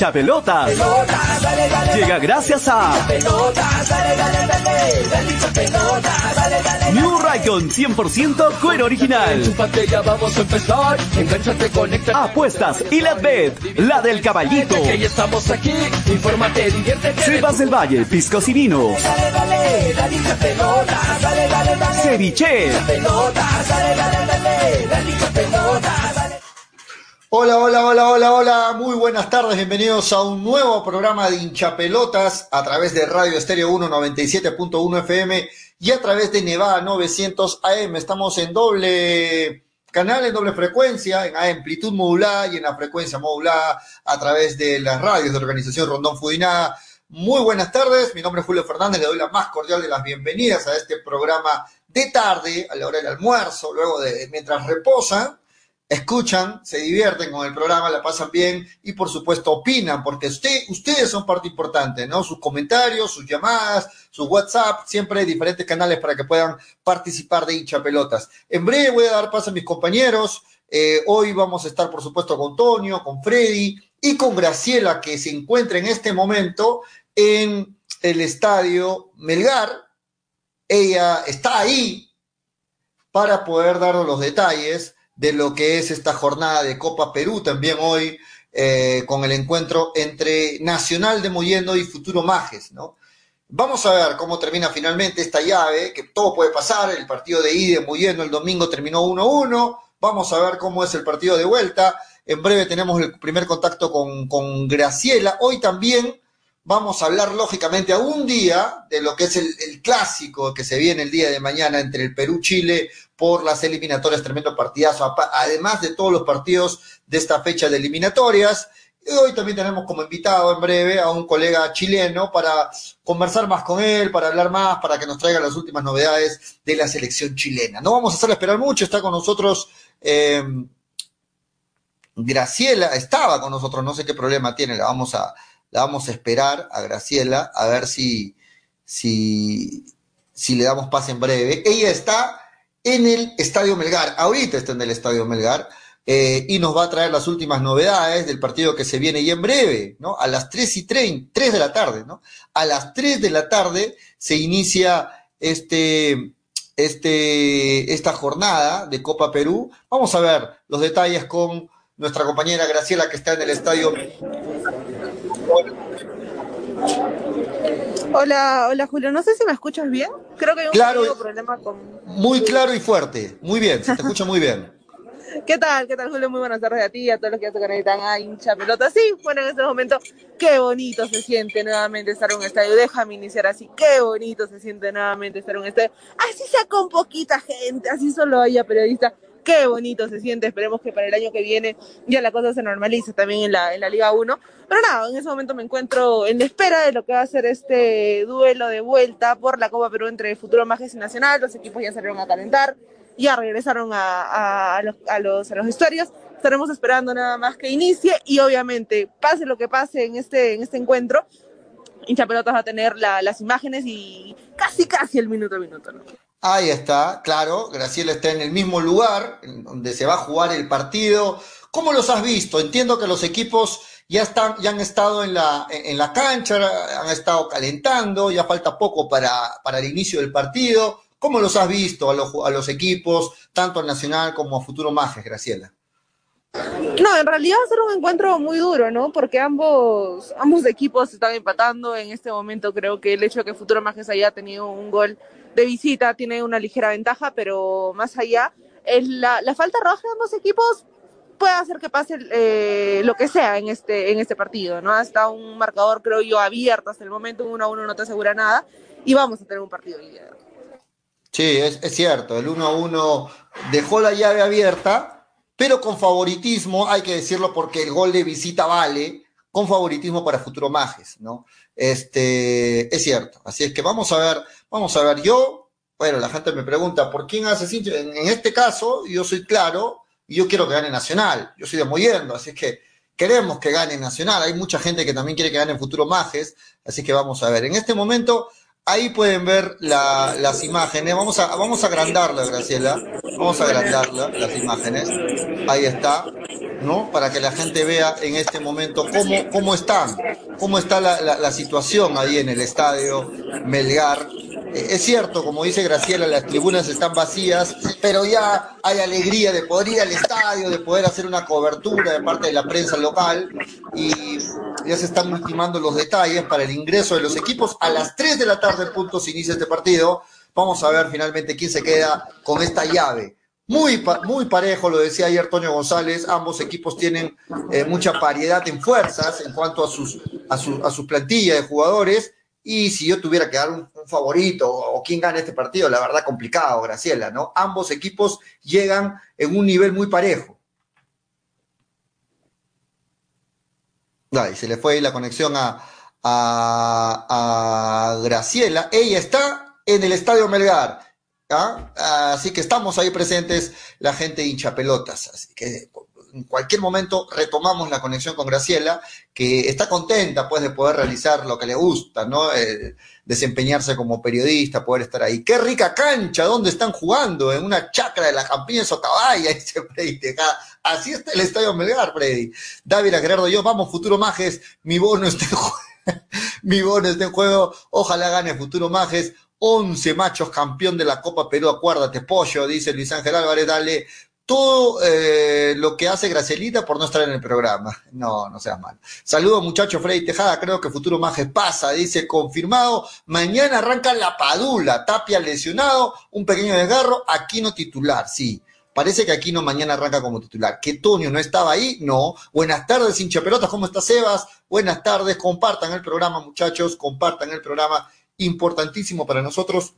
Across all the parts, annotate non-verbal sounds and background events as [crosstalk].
hincha pelotas. Llega gracias a New Raycon 100% cuero original. vamos a empezar. Engánchate, conecta. Apuestas y la bet, la del caballito. Estamos aquí. Infórmate, diviértete. Sebas del Valle, piscos y vinos. Dale, Hola, hola, hola, hola, hola, muy buenas tardes, bienvenidos a un nuevo programa de hinchapelotas a través de Radio Estéreo 1 97.1 FM y a través de Nevada 900 AM. Estamos en doble canal, en doble frecuencia, en amplitud modulada y en la frecuencia modulada a través de las radios de Organización Rondón Fudinada. Muy buenas tardes, mi nombre es Julio Fernández, le doy la más cordial de las bienvenidas a este programa de tarde, a la hora del almuerzo, luego de mientras reposan escuchan, se divierten con el programa, la pasan bien y por supuesto opinan, porque usted, ustedes son parte importante, ¿no? Sus comentarios, sus llamadas, sus WhatsApp, siempre hay diferentes canales para que puedan participar de hincha pelotas. En breve voy a dar paso a mis compañeros. Eh, hoy vamos a estar, por supuesto, con Tonio, con Freddy y con Graciela, que se encuentra en este momento en el estadio Melgar. Ella está ahí para poder darnos los detalles de lo que es esta jornada de Copa Perú, también hoy eh, con el encuentro entre Nacional de Moyendo y Futuro Majes, ¿no? Vamos a ver cómo termina finalmente esta llave, que todo puede pasar, el partido de ida de Moyendo el domingo terminó 1-1, vamos a ver cómo es el partido de vuelta, en breve tenemos el primer contacto con, con Graciela, hoy también vamos a hablar lógicamente a un día de lo que es el, clásico que se viene el día de mañana entre el Perú-Chile por las eliminatorias, tremendo partidazo, además de todos los partidos de esta fecha de eliminatorias. Y hoy también tenemos como invitado en breve a un colega chileno para conversar más con él, para hablar más, para que nos traiga las últimas novedades de la selección chilena. No vamos a hacerle esperar mucho, está con nosotros eh, Graciela, estaba con nosotros, no sé qué problema tiene, la vamos a, la vamos a esperar a Graciela a ver si, si, si le damos pase en breve. Ella está en el Estadio Melgar, ahorita está en el Estadio Melgar, eh, y nos va a traer las últimas novedades del partido que se viene y en breve, ¿no? A las 3 y 30, 3 de la tarde, ¿no? A las 3 de la tarde se inicia este, este, esta jornada de Copa Perú. Vamos a ver los detalles con nuestra compañera Graciela que está en el Estadio Hola, hola Julio, no sé si me escuchas bien. Creo que hay un claro, problema con. Muy claro y fuerte. Muy bien, se te escucha muy bien. [laughs] ¿Qué tal? ¿Qué tal, Julio? Muy buenas tardes a ti y a todos los que ya se conectan a hincha pelota. Sí, bueno, en este momento, qué bonito se siente nuevamente estar en un estadio. Déjame iniciar así. Qué bonito se siente nuevamente estar en un estadio. Así sea con poquita gente, así solo haya periodistas qué bonito se siente. Esperemos que para el año que viene ya la cosa se normalice también en la, en la Liga 1. Pero nada, en ese momento me encuentro en espera de lo que va a ser este duelo de vuelta por la Copa Perú entre Futuro Majes y Nacional. Los equipos ya salieron a calentar, ya regresaron a, a, a, los, a, los, a los. Estaremos esperando nada más que inicie y obviamente, pase lo que pase en este, en este encuentro, hincha pelotas va a tener la, las imágenes y casi, casi el minuto a minuto. ¿no? Ahí está, claro, Graciela está en el mismo lugar donde se va a jugar el partido. ¿Cómo los has visto? Entiendo que los equipos ya están, ya han estado en la, en la cancha, han estado calentando, ya falta poco para, para el inicio del partido. ¿Cómo los has visto a los, a los equipos, tanto al Nacional como a Futuro Majes, Graciela? No, en realidad va a ser un encuentro muy duro, ¿no? Porque ambos, ambos equipos están empatando. En este momento creo que el hecho de que Futuro Majes haya tenido un gol de visita tiene una ligera ventaja, pero más allá, es la, la falta roja de ambos equipos puede hacer que pase eh, lo que sea en este, en este partido, ¿no? Hasta un marcador, creo yo, abierto hasta el momento, un 1 a 1 no te asegura nada, y vamos a tener un partido lidiado. Sí, es, es cierto, el 1 a 1 dejó la llave abierta, pero con favoritismo, hay que decirlo porque el gol de visita vale, con favoritismo para Futuro Majes, ¿no? Este, es cierto. Así es que vamos a ver, vamos a ver. Yo, bueno, la gente me pregunta, ¿por quién hace cincho? En, en este caso, yo soy claro y yo quiero que gane Nacional. Yo soy de Moyendo, así que queremos que gane Nacional. Hay mucha gente que también quiere que gane Futuro Majes, así que vamos a ver. En este momento Ahí pueden ver las imágenes. Vamos a, vamos a agrandarla, Graciela. Vamos a agrandarla, las imágenes. Ahí está, ¿no? Para que la gente vea en este momento cómo, cómo están, cómo está la, la situación ahí en el estadio Melgar eh, es cierto, como dice Graciela, las tribunas están vacías, pero ya hay alegría de poder ir al estadio, de poder hacer una cobertura de parte de la prensa local y ya se están ultimando los detalles para el ingreso de los equipos. A las 3 de la tarde, punto, se inicia este partido. Vamos a ver finalmente quién se queda con esta llave. Muy, muy parejo, lo decía ayer Toño González, ambos equipos tienen eh, mucha variedad en fuerzas en cuanto a, sus, a, su, a plantilla de jugadores y si yo tuviera que dar un, favorito o, quién gana este partido, la verdad complicado, Graciela, ¿no? Ambos equipos llegan en un nivel muy parejo. Ay, se le fue la conexión a, a, Graciela. Ella está en el Estadio Melgar. ¿ah? Así que estamos ahí presentes, la gente hincha pelotas. Así que en cualquier momento retomamos la conexión con Graciela, que está contenta pues de poder realizar lo que le gusta, ¿no? Eh, desempeñarse como periodista, poder estar ahí. Qué rica cancha, ¿dónde están jugando? En una chacra de la Campiña Socabaya, [laughs] dice Freddy Así está el Estadio Melgar, Freddy. David Gerardo, yo, vamos, Futuro Majes, mi bono está en juego. [laughs] mi bono está en juego, ojalá gane Futuro Majes. 11 machos campeón de la Copa Perú, acuérdate, pollo, dice Luis Ángel Álvarez, dale todo eh, lo que hace Gracielita por no estar en el programa. No, no seas mal. Saludos muchachos, Freddy Tejada, creo que Futuro Majes pasa, dice, confirmado, mañana arranca la Padula, Tapia lesionado, un pequeño desgarro, Aquino titular, sí. Parece que Aquino mañana arranca como titular. ¿Que Tonio no estaba ahí? No. Buenas tardes, hincha pelotas, ¿cómo está Sebas? Buenas tardes, compartan el programa, muchachos, compartan el programa, importantísimo para nosotros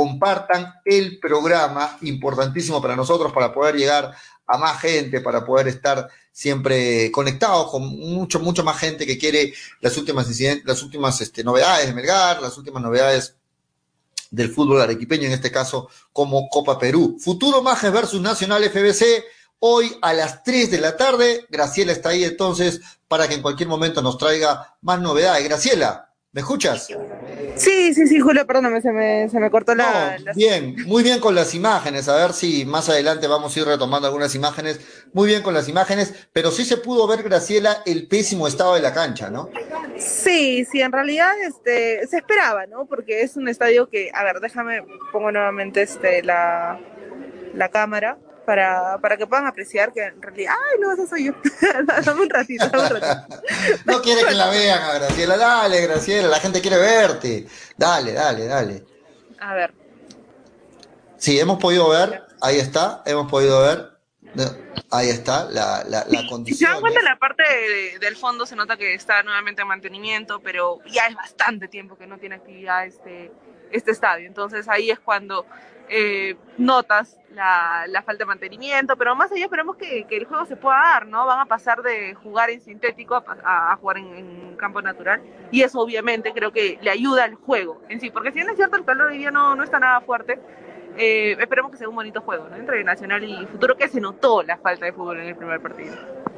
compartan el programa, importantísimo para nosotros, para poder llegar a más gente, para poder estar siempre conectados con mucho, mucho más gente que quiere las últimas, las últimas este, novedades de Melgar, las últimas novedades del fútbol arequipeño, en este caso como Copa Perú. Futuro Majes versus Nacional FBC, hoy a las 3 de la tarde. Graciela está ahí entonces para que en cualquier momento nos traiga más novedades. Graciela, ¿Me escuchas? Sí, sí, sí, Julio, perdóname, se me, se me cortó la, Bien, muy bien con las imágenes. A ver si más adelante vamos a ir retomando algunas imágenes. Muy bien con las imágenes, pero sí se pudo ver, Graciela, el pésimo estado de la cancha, ¿no? Sí, sí, en realidad este, se esperaba, ¿no? Porque es un estadio que, a ver, déjame, pongo nuevamente este, la, la cámara para, para que puedan apreciar que en realidad, ay, no, eso soy yo. [laughs] dame un ratito, dame un ratito. [laughs] no quiere que la vean a Graciela, dale, Graciela, la gente quiere verte. Dale, dale, dale. A ver. Sí, hemos podido ver, ahí está, hemos podido ver. Ahí está, la, la, la condición. Si se dan cuenta, la parte del fondo se nota que está nuevamente en mantenimiento, pero ya es bastante tiempo que no tiene actividad este, este estadio. Entonces ahí es cuando eh, notas la, falta de mantenimiento, pero más allá esperemos que, el juego se pueda dar, ¿no? Van a pasar de jugar en sintético a, jugar en, campo natural y eso obviamente creo que le ayuda al juego en sí, porque si bien es cierto el calor hoy día no, no está nada fuerte, eh, esperemos que sea un bonito juego, ¿no? Entre Nacional y Futuro, que se notó la falta de fútbol en el primer partido.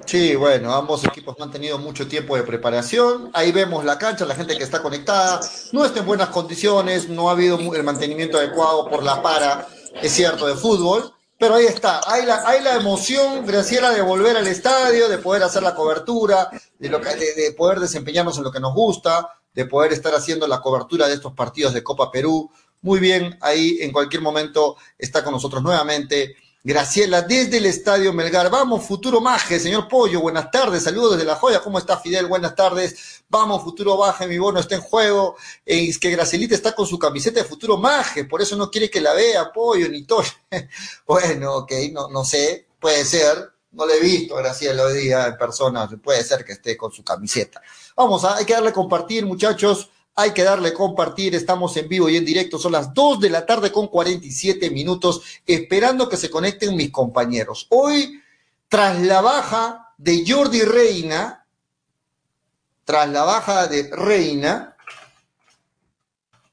Sí, bueno, ambos equipos han tenido mucho tiempo de preparación. Ahí vemos la cancha, la gente que está conectada. No está en buenas condiciones, no ha habido el mantenimiento adecuado por la para, es cierto, de fútbol. Pero ahí está, hay la, hay la emoción, Graciela, de volver al estadio, de poder hacer la cobertura, de, lo que, de poder desempeñarnos en lo que nos gusta, de poder estar haciendo la cobertura de estos partidos de Copa Perú. Muy bien, ahí en cualquier momento está con nosotros nuevamente Graciela, desde el Estadio Melgar. Vamos, Futuro Maje, señor Pollo, buenas tardes, saludos desde La Joya. ¿Cómo está Fidel? Buenas tardes. Vamos, Futuro Maje, mi bono está en juego. Es que Gracielita está con su camiseta de Futuro Maje, por eso no quiere que la vea, Pollo, ni todo. [laughs] bueno, ok, no, no sé, puede ser. No le he visto a Graciela hoy día en persona, puede ser que esté con su camiseta. Vamos, hay que darle compartir, muchachos. Hay que darle compartir, estamos en vivo y en directo, son las 2 de la tarde con 47 minutos, esperando que se conecten mis compañeros. Hoy, tras la baja de Jordi Reina, tras la baja de Reina,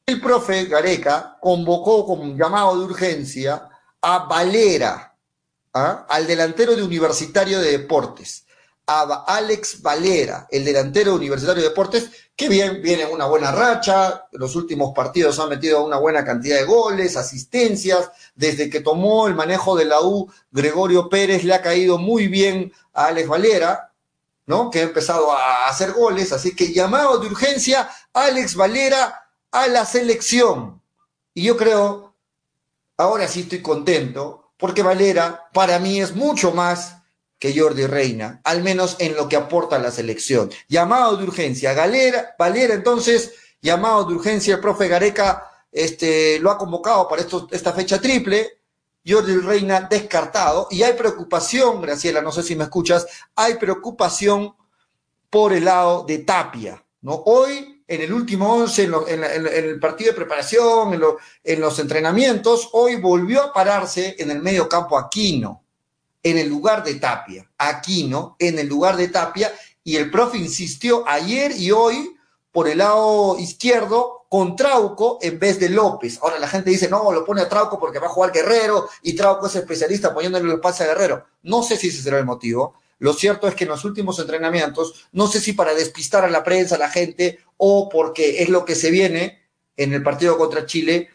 el profe Gareca convocó con llamado de urgencia a Valera, ¿ah? al delantero de Universitario de Deportes. a Alex Valera, el delantero universitario de deportes, que bien viene una buena racha, los últimos partidos han metido una buena cantidad de goles, asistencias, desde que tomó el manejo de la U, Gregorio Pérez le ha caído muy bien a Alex Valera, ¿no? Que ha empezado a hacer goles, así que llamado de urgencia, Alex Valera a la selección. Y yo creo, ahora sí estoy contento, porque Valera para mí es mucho más que Jordi Reina, al menos en lo que aporta la selección. Llamado de urgencia, Galera, Valera entonces, llamado de urgencia, el profe Gareca este, lo ha convocado para esto, esta fecha triple, Jordi Reina descartado, y hay preocupación, Graciela, no sé si me escuchas, hay preocupación por el lado de Tapia, ¿no? Hoy, en el último once, en, el partido de preparación, en, en los entrenamientos, hoy volvió a pararse en el medio campo Aquino, en el lugar de Tapia, Aquino en el lugar de Tapia, y el profe insistió ayer y hoy por el lado izquierdo con Trauco en vez de López. Ahora la gente dice, no, lo pone a Trauco porque va a jugar Guerrero y Trauco es especialista poniéndole el pase a Guerrero. No sé si ese será el motivo. Lo cierto es que en los últimos entrenamientos, no sé si para despistar a la prensa, a la gente, o porque es lo que se viene en el partido contra Chile,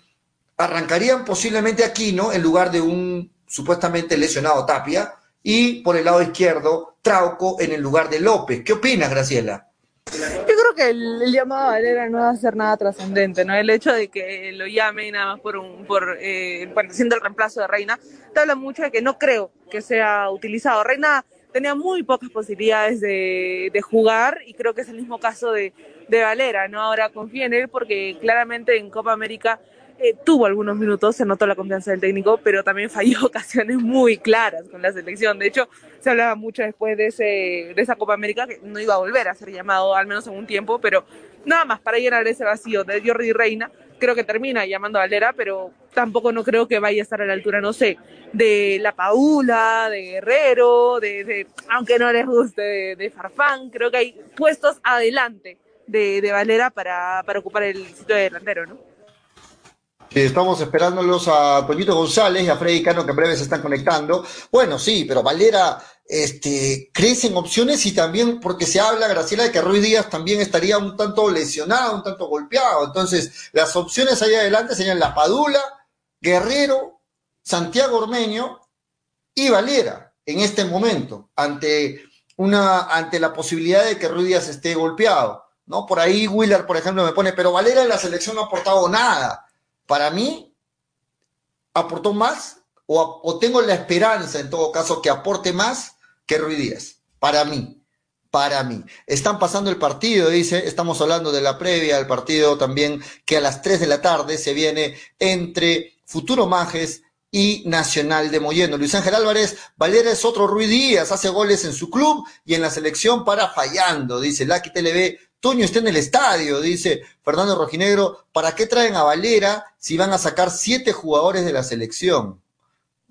arrancarían posiblemente Aquino en lugar de un supuestamente lesionado Tapia, y por el lado izquierdo, Trauco en el lugar de López. ¿Qué opinas, Graciela? Yo creo que el, llamado a Valera no va a ser nada trascendente, ¿no? El hecho de que lo llame nada más por un, por, eh, bueno, siendo el reemplazo de Reina, te habla mucho de que no creo que sea utilizado. Reina tenía muy pocas posibilidades de, de jugar y creo que es el mismo caso de, de Valera, ¿no? Ahora confía en él porque claramente en Copa América eh, tuvo algunos minutos, se notó la confianza del técnico, pero también falló [laughs] ocasiones muy claras con la selección. De hecho, se hablaba mucho después de, ese, de esa Copa América que no iba a volver a ser llamado, al menos en un tiempo, pero nada más para llenar ese vacío de Jordi Reina. Creo que termina llamando a Valera, pero tampoco no creo que vaya a estar a la altura, no sé, de La Paula, de Guerrero, de, aunque no les guste, de, Farfán. Creo que hay puestos adelante de, de Valera para, para ocupar el sitio de delantero, ¿no? Estamos esperándolos a Toñito González y a Freddy Cano que en breve se están conectando. Bueno, sí, pero Valera este, crece en opciones y también porque se habla, Graciela, de que Ruiz Díaz también estaría un tanto lesionado, un tanto golpeado. Entonces, las opciones ahí adelante serían La Padula, Guerrero, Santiago Ormeño y Valera en este momento, ante, una, ante la posibilidad de que Ruiz Díaz esté golpeado. ¿no? Por ahí Willer, por ejemplo, me pone, pero Valera en la selección no ha aportado nada para mí, aportó más o, tengo la esperanza, en todo caso, que aporte más que Ruiz Díaz. Para mí, para mí. Están pasando el partido, dice, estamos hablando de la previa del partido también, que a las 3 de la tarde se viene entre Futuro Majes y Nacional de Moyendo. Luis Ángel Álvarez, Valera es otro Ruiz Díaz, hace goles en su club y en la selección para fallando, dice Lucky TLB, Toño está en el estadio, dice Fernando Rojinegro. ¿Para qué traen a Valera si van a sacar siete jugadores de la selección?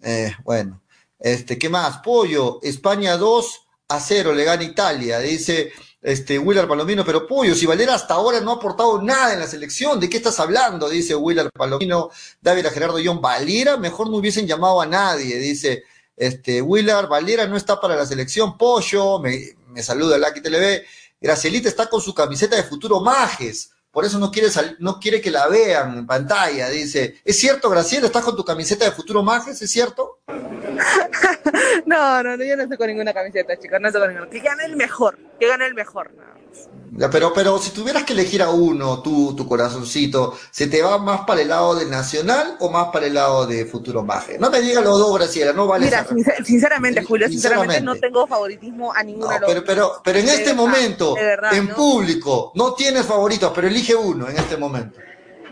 Eh, bueno, este, ¿qué más? Pollo, España 2 a 0, le gana Italia, dice este, Willard Palomino, pero Pollo, si Valera hasta ahora no ha aportado nada en la selección, ¿de qué estás hablando? Dice Willard Palomino, David a Gerardo Valera, mejor no hubiesen llamado a nadie, dice este, Willard, Valera no está para la selección, Pollo, me, me saluda Lucky TV, Gracielita está con su camiseta de futuro Majes, por eso no quiere, no quiere que la vean en pantalla, dice. ¿Es cierto, Graciela? ¿Estás con tu camiseta de futuro Majes? ¿Es cierto? [laughs] no, no, yo no estoy con ninguna camiseta, chicos, no estoy con ninguna. Que gane el mejor, que gane el mejor. pero, pero si tuvieras que elegir a uno, tú, tu corazoncito, ¿se te va más para el lado de Nacional o más para el lado de Futuro Maje? No me digas los dos, Graciela, no vale. Mira, sinceramente, Julio, sinceramente, no tengo favoritismo a ninguno de los pero, pero, pero en este momento, en público, no tienes favoritos, pero elige uno en este momento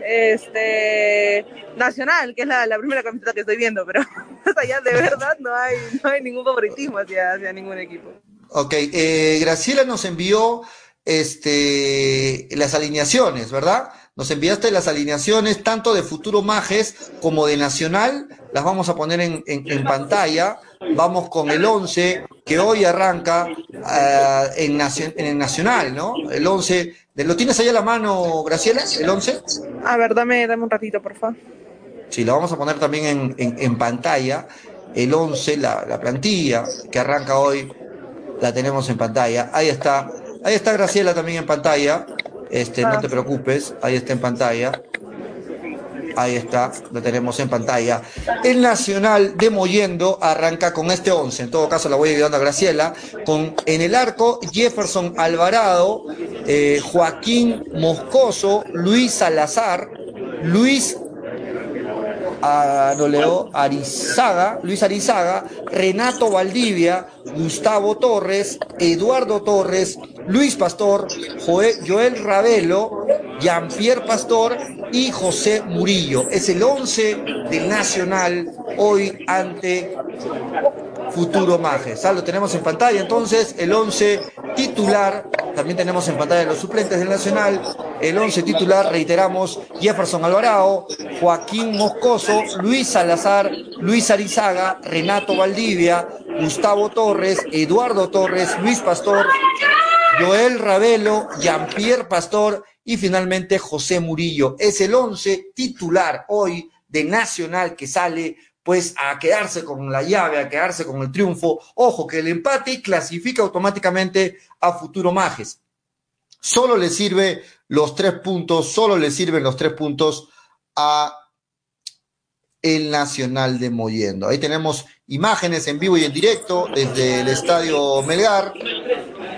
este Nacional, que es la, primera camiseta que estoy viendo, pero [laughs] allá de verdad no hay, no hay ningún favoritismo hacia, hacia ningún equipo. Ok, eh, Graciela nos envió este, las alineaciones, ¿verdad? Nos enviaste las alineaciones tanto de Futuro Majes como de Nacional, las vamos a poner en, en, pantalla. Vamos con el 11 que hoy arranca uh, en, en, el Nacional, ¿no? El 11 ¿Lo tienes ahí a la mano, Graciela, el 11? A ver, dame, dame un ratito, por favor. Sí, lo vamos a poner también en, pantalla. El 11, la, plantilla que arranca hoy la tenemos en pantalla. Ahí está. Ahí está Graciela también en pantalla. Este, no te preocupes, ahí está en pantalla. Ahí está, la tenemos en pantalla. El Nacional de Moyendo arranca con este 11. En todo caso, la voy ayudando a Graciela. Con en el arco, Jefferson Alvarado, eh, Joaquín Moscoso, Luis Salazar, Luis a, no leo, Arizaga, Luis Arizaga, Renato Valdivia, Gustavo Torres, Eduardo Torres, Luis Pastor, Joel Ravelo, Jean-Pierre Pastor y José Murillo. Es el 11 del Nacional hoy ante Futuro Majes. Lo tenemos en pantalla entonces, el 11 titular, también tenemos en pantalla los suplentes del Nacional, el 11 titular, reiteramos, Jefferson Alvarado, Joaquín Moscoso, Luis Salazar, Luis Arizaga, Renato Valdivia, Gustavo Torres, Eduardo Torres, Luis Pastor, Joel Ravelo, Jean-Pierre Pastor y finalmente José Murillo. Es el 11 titular hoy de Nacional que sale pues a quedarse con la llave, a quedarse con el triunfo. Ojo, que el empate clasifica automáticamente a Futuro Majes. Solo le sirve los tres puntos, solo le sirven los tres puntos a el Nacional de Moyendo. Ahí tenemos imágenes en vivo y en directo desde el Estadio Melgar.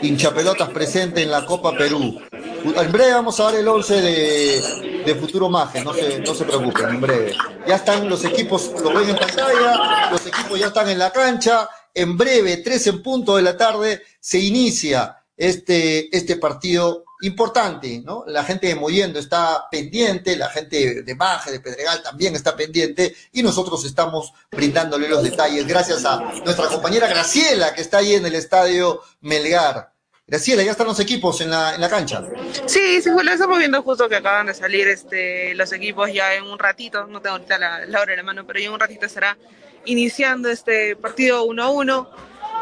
Hinchapelotas presente en la Copa Perú. En breve vamos a dar el 11 de, de Futuro Maje, no se, no se preocupen, en breve. Ya están los equipos, lo ven en pantalla, los equipos ya están en la cancha. En breve, 3 en punto de la tarde, se inicia este, este partido importante, ¿no? La gente de Moyendo está pendiente, la gente de Maje, de Pedregal también está pendiente y nosotros estamos brindándole los detalles gracias a nuestra compañera Graciela que está ahí en el estadio Melgar. Graciela, ya están los equipos en la, en la cancha. Sí, sí, lo estamos viendo justo que acaban de salir este, los equipos ya en un ratito, no tengo ahorita la, la hora en la mano, pero ya en un ratito estará iniciando este partido 1-1.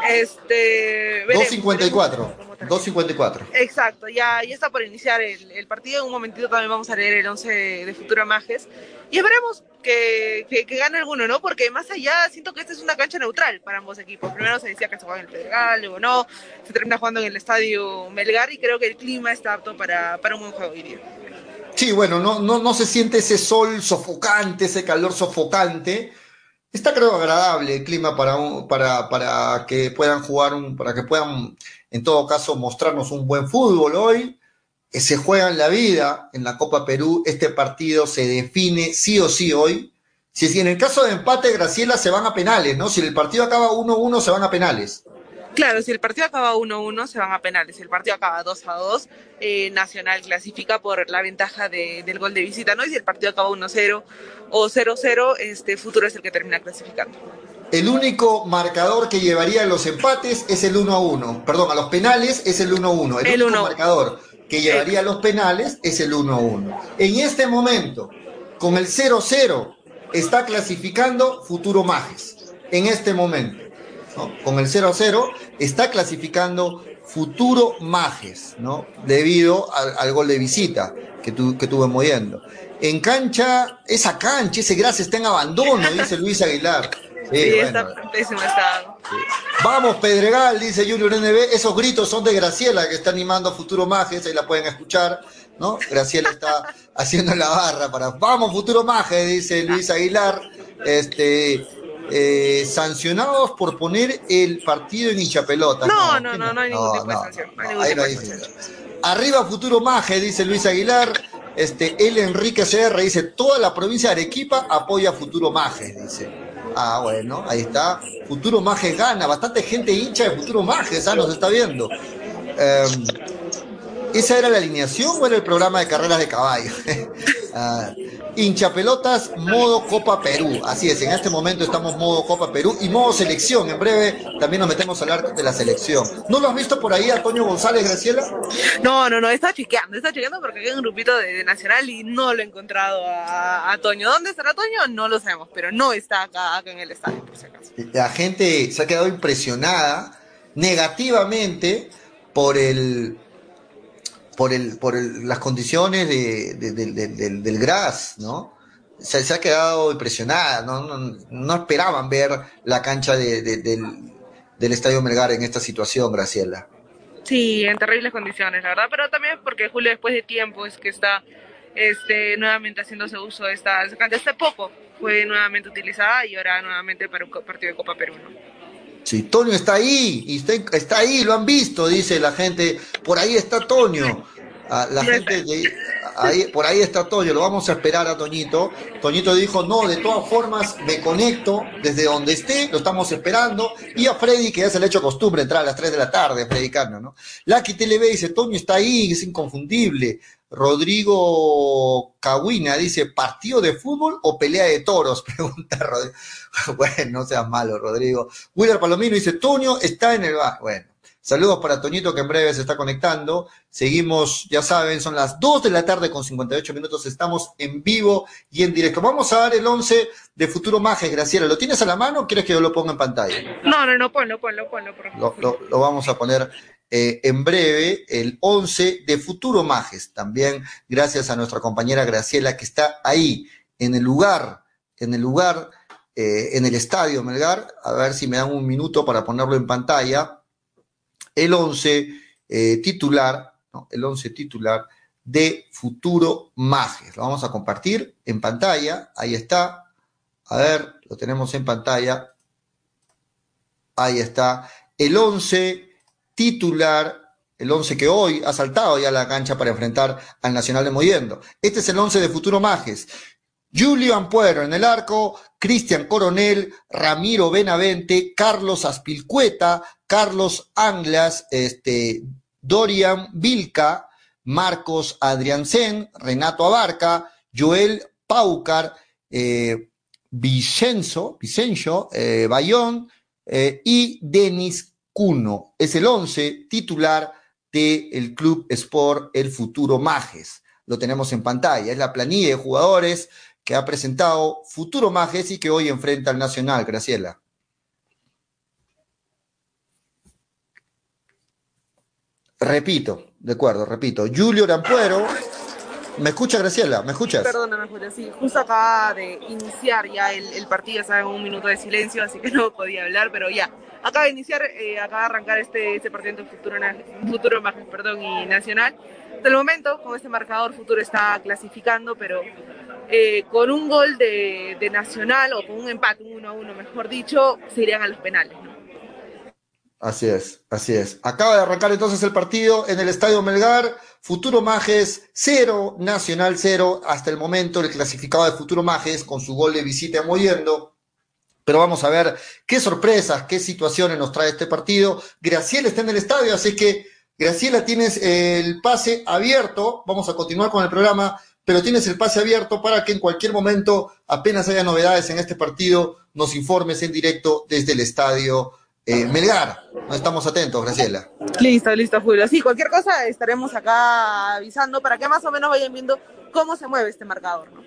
Este, 2.54. 2.54. Exacto, ya, ya está por iniciar el, el, partido. En un momentito también vamos a leer el 11 de Futura Majes. Y esperemos que, que, que, gane alguno, ¿no? Porque más allá siento que esta es una cancha neutral para ambos equipos. Primero se decía que se juega en el Pedregal, luego no. Se termina jugando en el estadio Melgar y creo que el clima está apto para, para un buen juego hoy día. Sí, bueno, no, no, no se siente ese sol sofocante, ese calor sofocante Está creo agradable el clima para, un, para, para que puedan jugar, un, para que puedan en todo caso mostrarnos un buen fútbol hoy. Se juega en la vida en la Copa Perú. Este partido se define sí o sí hoy. Si, si en el caso de empate, Graciela, se van a penales, ¿no? Si el partido acaba 1-1, se van a penales. Claro, si el partido acaba 1-1, se van a penales. Si el partido acaba 2-2, eh, Nacional clasifica por la ventaja de, del gol de visita, ¿no? Y si el partido acaba 1-0 o 0-0, este Futuro es el que termina clasificando. El único marcador que llevaría a los empates es el 1-1. Perdón, a los penales es el 1-1. El, el, único uno. marcador que llevaría a los penales es el 1-1. En este momento, con el 0-0, está clasificando Futuro Majes. En este momento. ¿no? Con el 0 a 0 está clasificando Futuro Majes, ¿no? Debido al, al gol de visita que, tu, que tuvo moviendo. En cancha, esa cancha, ese gras está en abandono, dice Luis Aguilar. Sí, sí bueno. está pésimo estado. Sí. Vamos, Pedregal, dice Junior NB. Esos gritos son de Graciela, que está animando a Futuro Majes, ahí la pueden escuchar, ¿no? Graciela está [laughs] haciendo la barra para. Vamos, Futuro Majes, dice Luis Aguilar. Este, eh, sancionados por poner el partido en hinchapelota. No, no, no, no, no hay ningún tipo de sanción. No, no, Arriba Futuro Maje, dice Luis Aguilar. Este, el Enrique CR dice, toda la provincia de Arequipa apoya a Futuro Maje, dice. Ah, bueno, ahí está. Futuro Maje gana, bastante gente hincha de Futuro Maje, ¿sabes? Nos está viendo. Eh, ¿Esa era la alineación o era el programa de carreras de caballo? [laughs] ah, hinchapelotas modo Copa Perú. Así es, en este momento estamos modo Copa Perú y modo selección. En breve también nos metemos a hablar de la selección. ¿No lo has visto por ahí, Antonio González, Graciela? No, no, no, está chequeando, está chequeando porque hay un grupito de, de Nacional y no lo he encontrado a, a, Toño. ¿Dónde estará Toño? No lo sabemos, pero no está acá, acá en el estadio, por si acaso. La gente se ha quedado impresionada negativamente por el por, el, por el, las condiciones de, de, de, del, del GRAS, ¿no? Se, se, ha quedado impresionada, ¿no? No, no esperaban ver la cancha del, del Estadio Melgar en esta situación, Graciela. Sí, en terribles condiciones, la verdad, pero también porque Julio después de tiempo es que está este, nuevamente haciéndose uso de esta cancha. Hace poco fue nuevamente utilizada y ahora nuevamente para un partido de Copa Perú. ¿no? Sí, Toño está ahí, y está, está, ahí, lo han visto, dice la gente. Por ahí está. Ah, la gente ahí, por ahí está Toño, lo vamos a esperar a Toñito. Toñito dijo, no, de todas formas me conecto desde donde esté, lo estamos esperando. Y a Freddy, que ya se le ha hecho costumbre entrar a las 3 de la tarde, Freddy Cano, ¿no? Lucky TV dice, Toño está ahí, es inconfundible. Rodrigo Cahuina dice, ¿partido de fútbol o pelea de toros? [laughs] Pregunta Rodrigo. Bueno, no seas malo, Rodrigo. Willer Palomino dice, Toño está en el bar. Bueno, saludos para Toñito que en breve se está conectando. Seguimos, ya saben, son las 2 de la tarde con 58 minutos. Estamos en vivo y en directo. Vamos a dar el 11 de Futuro Majes, Graciela. ¿Lo tienes a la mano o quieres que yo lo ponga en pantalla? No, no, no, ponlo, ponlo, ponlo. Lo, lo, lo vamos a poner eh, en breve el 11 de Futuro Majes, también gracias a nuestra compañera Graciela que está ahí, en el lugar, en el lugar, eh, en el estadio Melgar, a ver si me dan un minuto para ponerlo en pantalla, el 11 eh, titular, el 11 titular de Futuro Majes. Lo vamos a compartir en pantalla, ahí está, a ver, lo tenemos en pantalla, ahí está, el 11 titular, el 11 que hoy ha saltado ya la cancha para enfrentar al Nacional de Moyendo. Este es el 11 de Futuro Majes. Julio Ampuero en el arco, Cristian Coronel, Ramiro Benavente, Carlos Aspilcueta, Carlos Anglas, este, Dorian Vilca, Marcos Adriansen, Renato Abarca, Joel Paucar, eh, Vicenzo, Vicencio, eh, Bayón eh, y Denis Cuno. Es el 11 titular del Club Sport El Futuro Majes. Lo tenemos en pantalla. Es la planilla de jugadores que ha presentado Futuro Majes y que hoy enfrenta al Nacional. Graciela. Repito, de acuerdo, repito. Julio Rampuero. ¿Me escucha, Graciela? ¿Me escuchas? Perdóname, Julio, sí. Justo acaba de iniciar ya el, el partido, saben, un minuto de silencio, así que no podía hablar, pero ya acaba de iniciar, eh, acaba de arrancar este, este partido entre Futuro, Futuro perdón, y Nacional. Hasta el momento, con este marcador, Futuro está clasificando, pero eh, con un gol de, de, Nacional o con un empate, un 1 a 1, mejor dicho, se irían a los penales. ¿no? Así es, así es. Acaba de arrancar entonces el partido en el Estadio Melgar. Futuro Majes 0, Nacional 0. Hasta el momento el clasificado de Futuro Majes con su gol de visita moviendo pero vamos a ver qué sorpresas, qué situaciones nos trae este partido. Graciela está en el estadio, así que Graciela tienes el pase abierto. Vamos a continuar con el programa, pero tienes el pase abierto para que en cualquier momento, apenas haya novedades en este partido, nos informes en directo desde el estadio eh, Melgar. Nos estamos atentos, Graciela. Listo, listo, Julio. Sí, cualquier cosa estaremos acá avisando para que más o menos vayan viendo cómo se mueve este marcador, ¿no?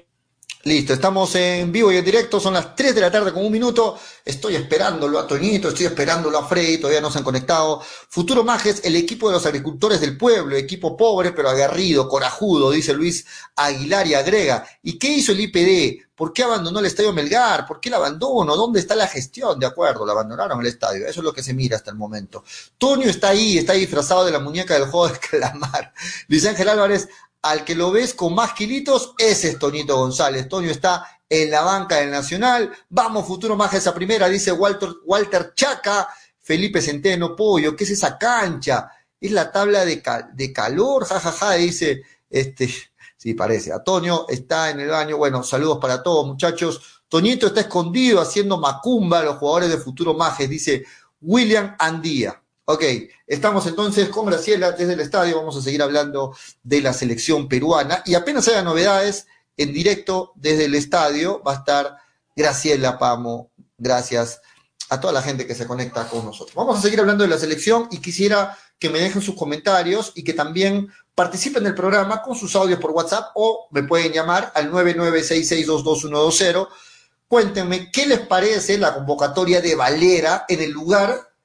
Listo, estamos en vivo y en directo, son las 3 de la tarde con un minuto. Estoy esperándolo a Toñito, estoy esperándolo a Freddy, todavía no se han conectado. Futuro Majes, el equipo de los agricultores del pueblo, equipo pobre pero aguerrido, corajudo, dice Luis Aguilar y agrega. ¿Y qué hizo el IPD? ¿Por qué abandonó el estadio Melgar? ¿Por qué el abandono? ¿Dónde está la gestión? De acuerdo, lo abandonaron el estadio. Eso es lo que se mira hasta el momento. Toño está ahí, está disfrazado de la muñeca del juego de [laughs] calamar. Luis Ángel Álvarez, al que lo ves con más kilitos, ese es Toñito González. Toño está en la banca del Nacional. Vamos, futuro más esa primera, dice Walter, Walter Chaca. Felipe Centeno, Pollo, ¿qué es esa cancha? Es la tabla de, de calor, jajaja, dice, este, sí, parece. Antonio está en el baño. Bueno, saludos para todos, muchachos. Toñito está escondido haciendo macumba a los jugadores de Futuro Majes, dice William Andía. Ok, estamos entonces con Graciela desde el estadio, vamos a seguir hablando de la selección peruana y apenas haya novedades en directo desde el estadio va a estar Graciela Pamo, gracias a toda la gente que se conecta con nosotros. Vamos a seguir hablando de la selección y quisiera que me dejen sus comentarios y que también participen del programa con sus audios por WhatsApp o me pueden llamar al 996622120. Cuéntenme qué les parece la convocatoria de Valera en el lugar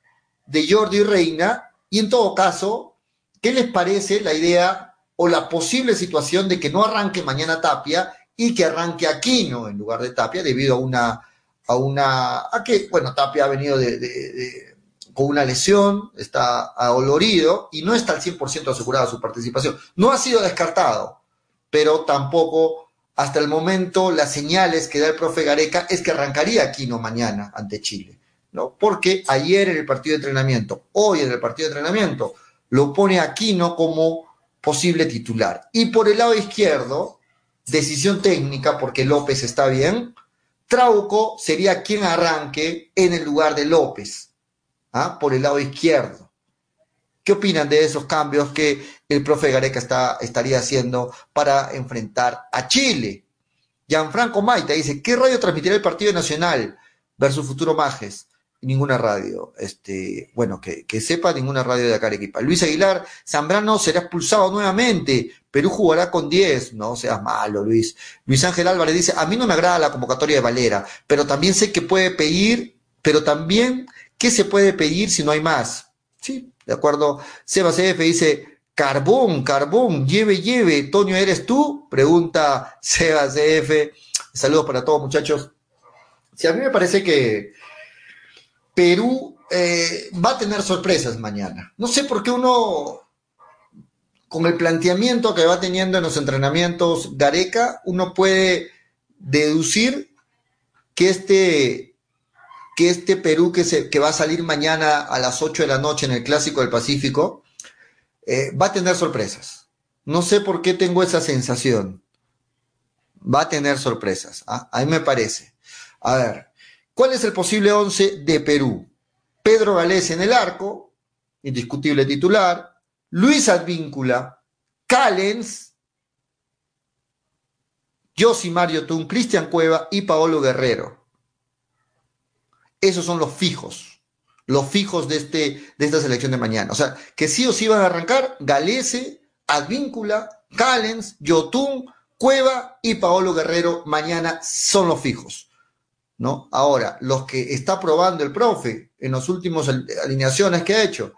de Jordi Reina y en todo caso, ¿qué les parece la idea o la posible situación de que no arranque mañana Tapia y que arranque Aquino en lugar de Tapia debido a una, a una, a que, bueno, Tapia ha venido de, de, con una lesión, está adolorido y no está al 100% asegurada su participación. No ha sido descartado, pero tampoco hasta el momento las señales que da el profe Gareca es que arrancaría Aquino mañana ante Chile, ¿no? Porque ayer en el partido de entrenamiento, hoy en el partido de entrenamiento, lo pone Aquino como posible titular. Y por el lado izquierdo, decisión técnica, porque López está bien, Trauco sería quien arranque en el lugar de López, ¿ah? por el lado izquierdo. ¿Qué opinan de esos cambios que el profe Gareca está, estaría haciendo para enfrentar a Chile? Gianfranco Maita dice, ¿qué radio transmitirá el Partido Nacional versus Futuro Majes? Ninguna radio, este, bueno, que, que sepa ninguna radio de acá Arequipa. Luis Aguilar, Zambrano será expulsado nuevamente, Perú jugará con 10, no seas malo, Luis. Luis Ángel Álvarez dice, a mí no me agrada la convocatoria de Valera, pero también sé que puede pedir, pero también, ¿qué se puede pedir si no hay más? Sí, de acuerdo. Sebas F dice, carbón, carbón, lleve, lleve. Toño, ¿eres tú? Pregunta Sebas F. Saludos para todos, muchachos. Si a mí me parece que Perú eh, va a tener sorpresas mañana. No sé por qué uno, con el planteamiento que va teniendo en los entrenamientos Gareca, uno puede deducir que este, que este Perú que, se, que va a salir mañana a las 8 de la noche en el Clásico del Pacífico eh, va a tener sorpresas. No sé por qué tengo esa sensación. Va a tener sorpresas. ¿ah? A mí me parece. A ver, ¿Cuál es el posible 11 de Perú? Pedro Galés en el arco, indiscutible titular, Luis Advíncula, Callens, Mario Tun, Cristian Cueva y Paolo Guerrero. Esos son los fijos, los fijos de, este, de esta selección de mañana. O sea, que sí o sí van a arrancar Galese, Advíncula, Callens, Yotun, Cueva y Paolo Guerrero mañana son los fijos. Ahora, los que está probando el profe en los últimos alineaciones que ha hecho,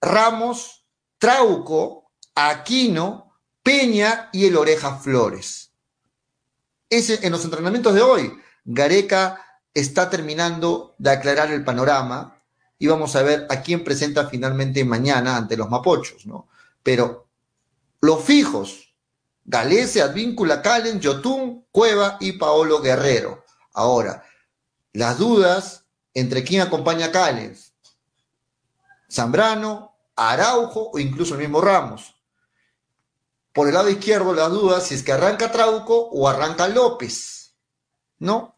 Ramos, Trauco, Aquino, Peña y el Oreja Flores. Ese, en los entrenamientos de hoy, Gareca está terminando de aclarar el panorama y vamos a ver a quién presenta finalmente mañana ante los Mapochos, ¿no? Pero los fijos, Galese, Advíncula, Calen, Yotun, Cueva y Paolo Guerrero. Ahora, las dudas entre quién acompaña a Cales, Zambrano, Araujo o incluso el mismo Ramos. Por el lado izquierdo, las dudas si es que arranca Trauco o arranca López, ¿no?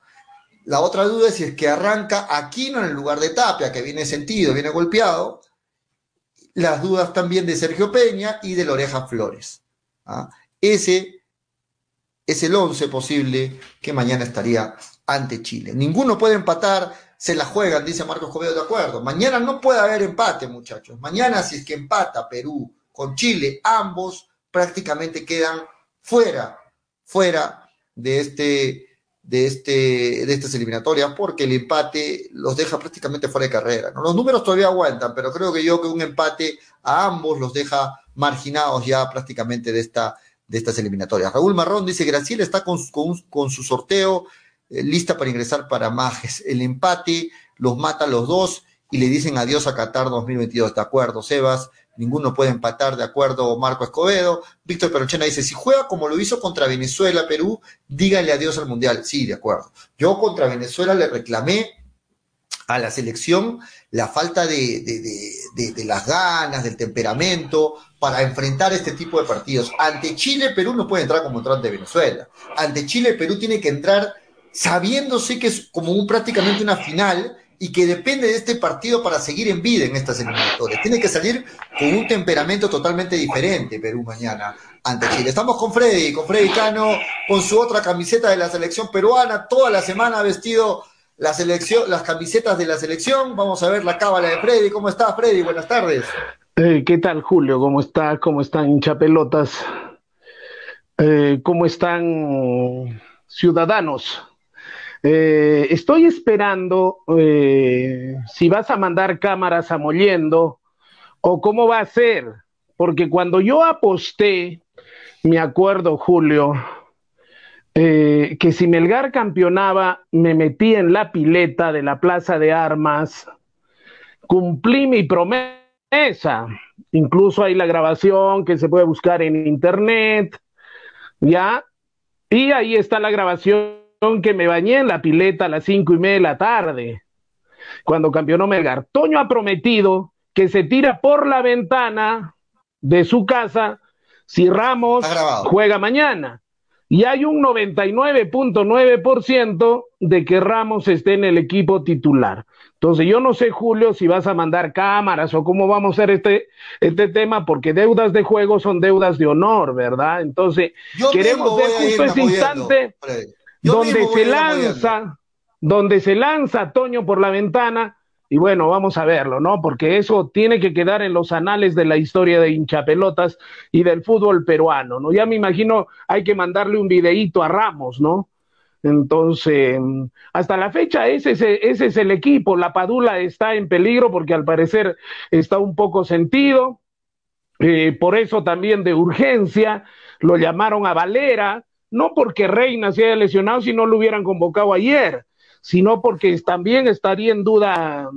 La otra duda es si es que arranca Aquino en el lugar de Tapia, que viene sentido, viene golpeado. Las dudas también de Sergio Peña y de Loreja Flores. ¿ah? Ese es el once posible que mañana estaría ante Chile. Ninguno puede empatar, se la juegan, dice Marcos Cobedo, de acuerdo. Mañana no puede haber empate, muchachos. Mañana, si es que empata Perú con Chile, ambos prácticamente quedan fuera, fuera de este de, este, de estas eliminatorias, porque el empate los deja prácticamente fuera de carrera. Los números todavía aguantan, pero creo que yo que un empate a ambos los deja marginados ya prácticamente de, esta, de estas eliminatorias. Raúl Marrón dice, Graciela está con, su sorteo lista para ingresar para Majes. El empate los mata a los dos y le dicen adiós a Qatar 2022. De acuerdo, Sebas. Ninguno puede empatar, de acuerdo, Marco Escobedo. Víctor Perochena dice, si juega como lo hizo contra Venezuela, Perú, dígale adiós al Mundial. Sí, de acuerdo. Yo contra Venezuela le reclamé a la selección la falta de, de, de, las ganas, del temperamento para enfrentar este tipo de partidos. Ante Chile, Perú no puede entrar como entró ante Venezuela. Ante Chile, Perú tiene que entrar sabiéndose que es como un, prácticamente una final y que depende de este partido para seguir en vida en estas eliminatorias. Tiene que salir con un temperamento totalmente diferente Perú mañana ante Chile. Estamos con Freddy, con Freddy Cano, con su otra camiseta de la selección peruana, toda la semana ha vestido selección, las camisetas de la selección. Vamos a ver la cábala de Freddy. ¿Cómo estás, Freddy? Buenas tardes. Eh, ¿Qué tal, Julio? ¿Cómo está? ¿Cómo están hinchapelotas? Eh, ¿Cómo están ciudadanos? Eh, estoy esperando eh, si vas a mandar cámaras a Mollendo o cómo va a ser, porque cuando yo aposté, me acuerdo, Julio, eh, que si Melgar campeonaba, me metí en la pileta de la Plaza de Armas cumplí mi promesa. Incluso hay la grabación que se puede buscar en internet, ¿ya? Y ahí está la grabación que me bañé en la pileta a las cinco y media de la tarde, cuando campeonó Melgar. Toño ha prometido que se tira por la ventana de su casa si Ramos juega mañana. Y hay un 99.9% de que Ramos esté en el equipo titular. Entonces, yo no sé, Julio, si vas a mandar cámaras o cómo vamos a hacer este, este tema, porque deudas de juego son deudas de honor, ¿verdad? Entonces, queremos ver justo ese instante donde se lanza, donde se lanza Toño por la ventana y bueno, vamos a verlo, ¿no? Porque eso tiene que quedar en los anales de la historia de hinchapelotas y del fútbol peruano, ¿no? Ya me imagino, hay que mandarle un videíto a Ramos, ¿no? Entonces, hasta la fecha ese, ese es el equipo. La Padula está en peligro porque al parecer está un poco sentido. Eh, por eso también de urgencia lo llamaron a Valera, no porque Reina se haya lesionado, si no lo hubieran convocado ayer sino porque también estaría en duda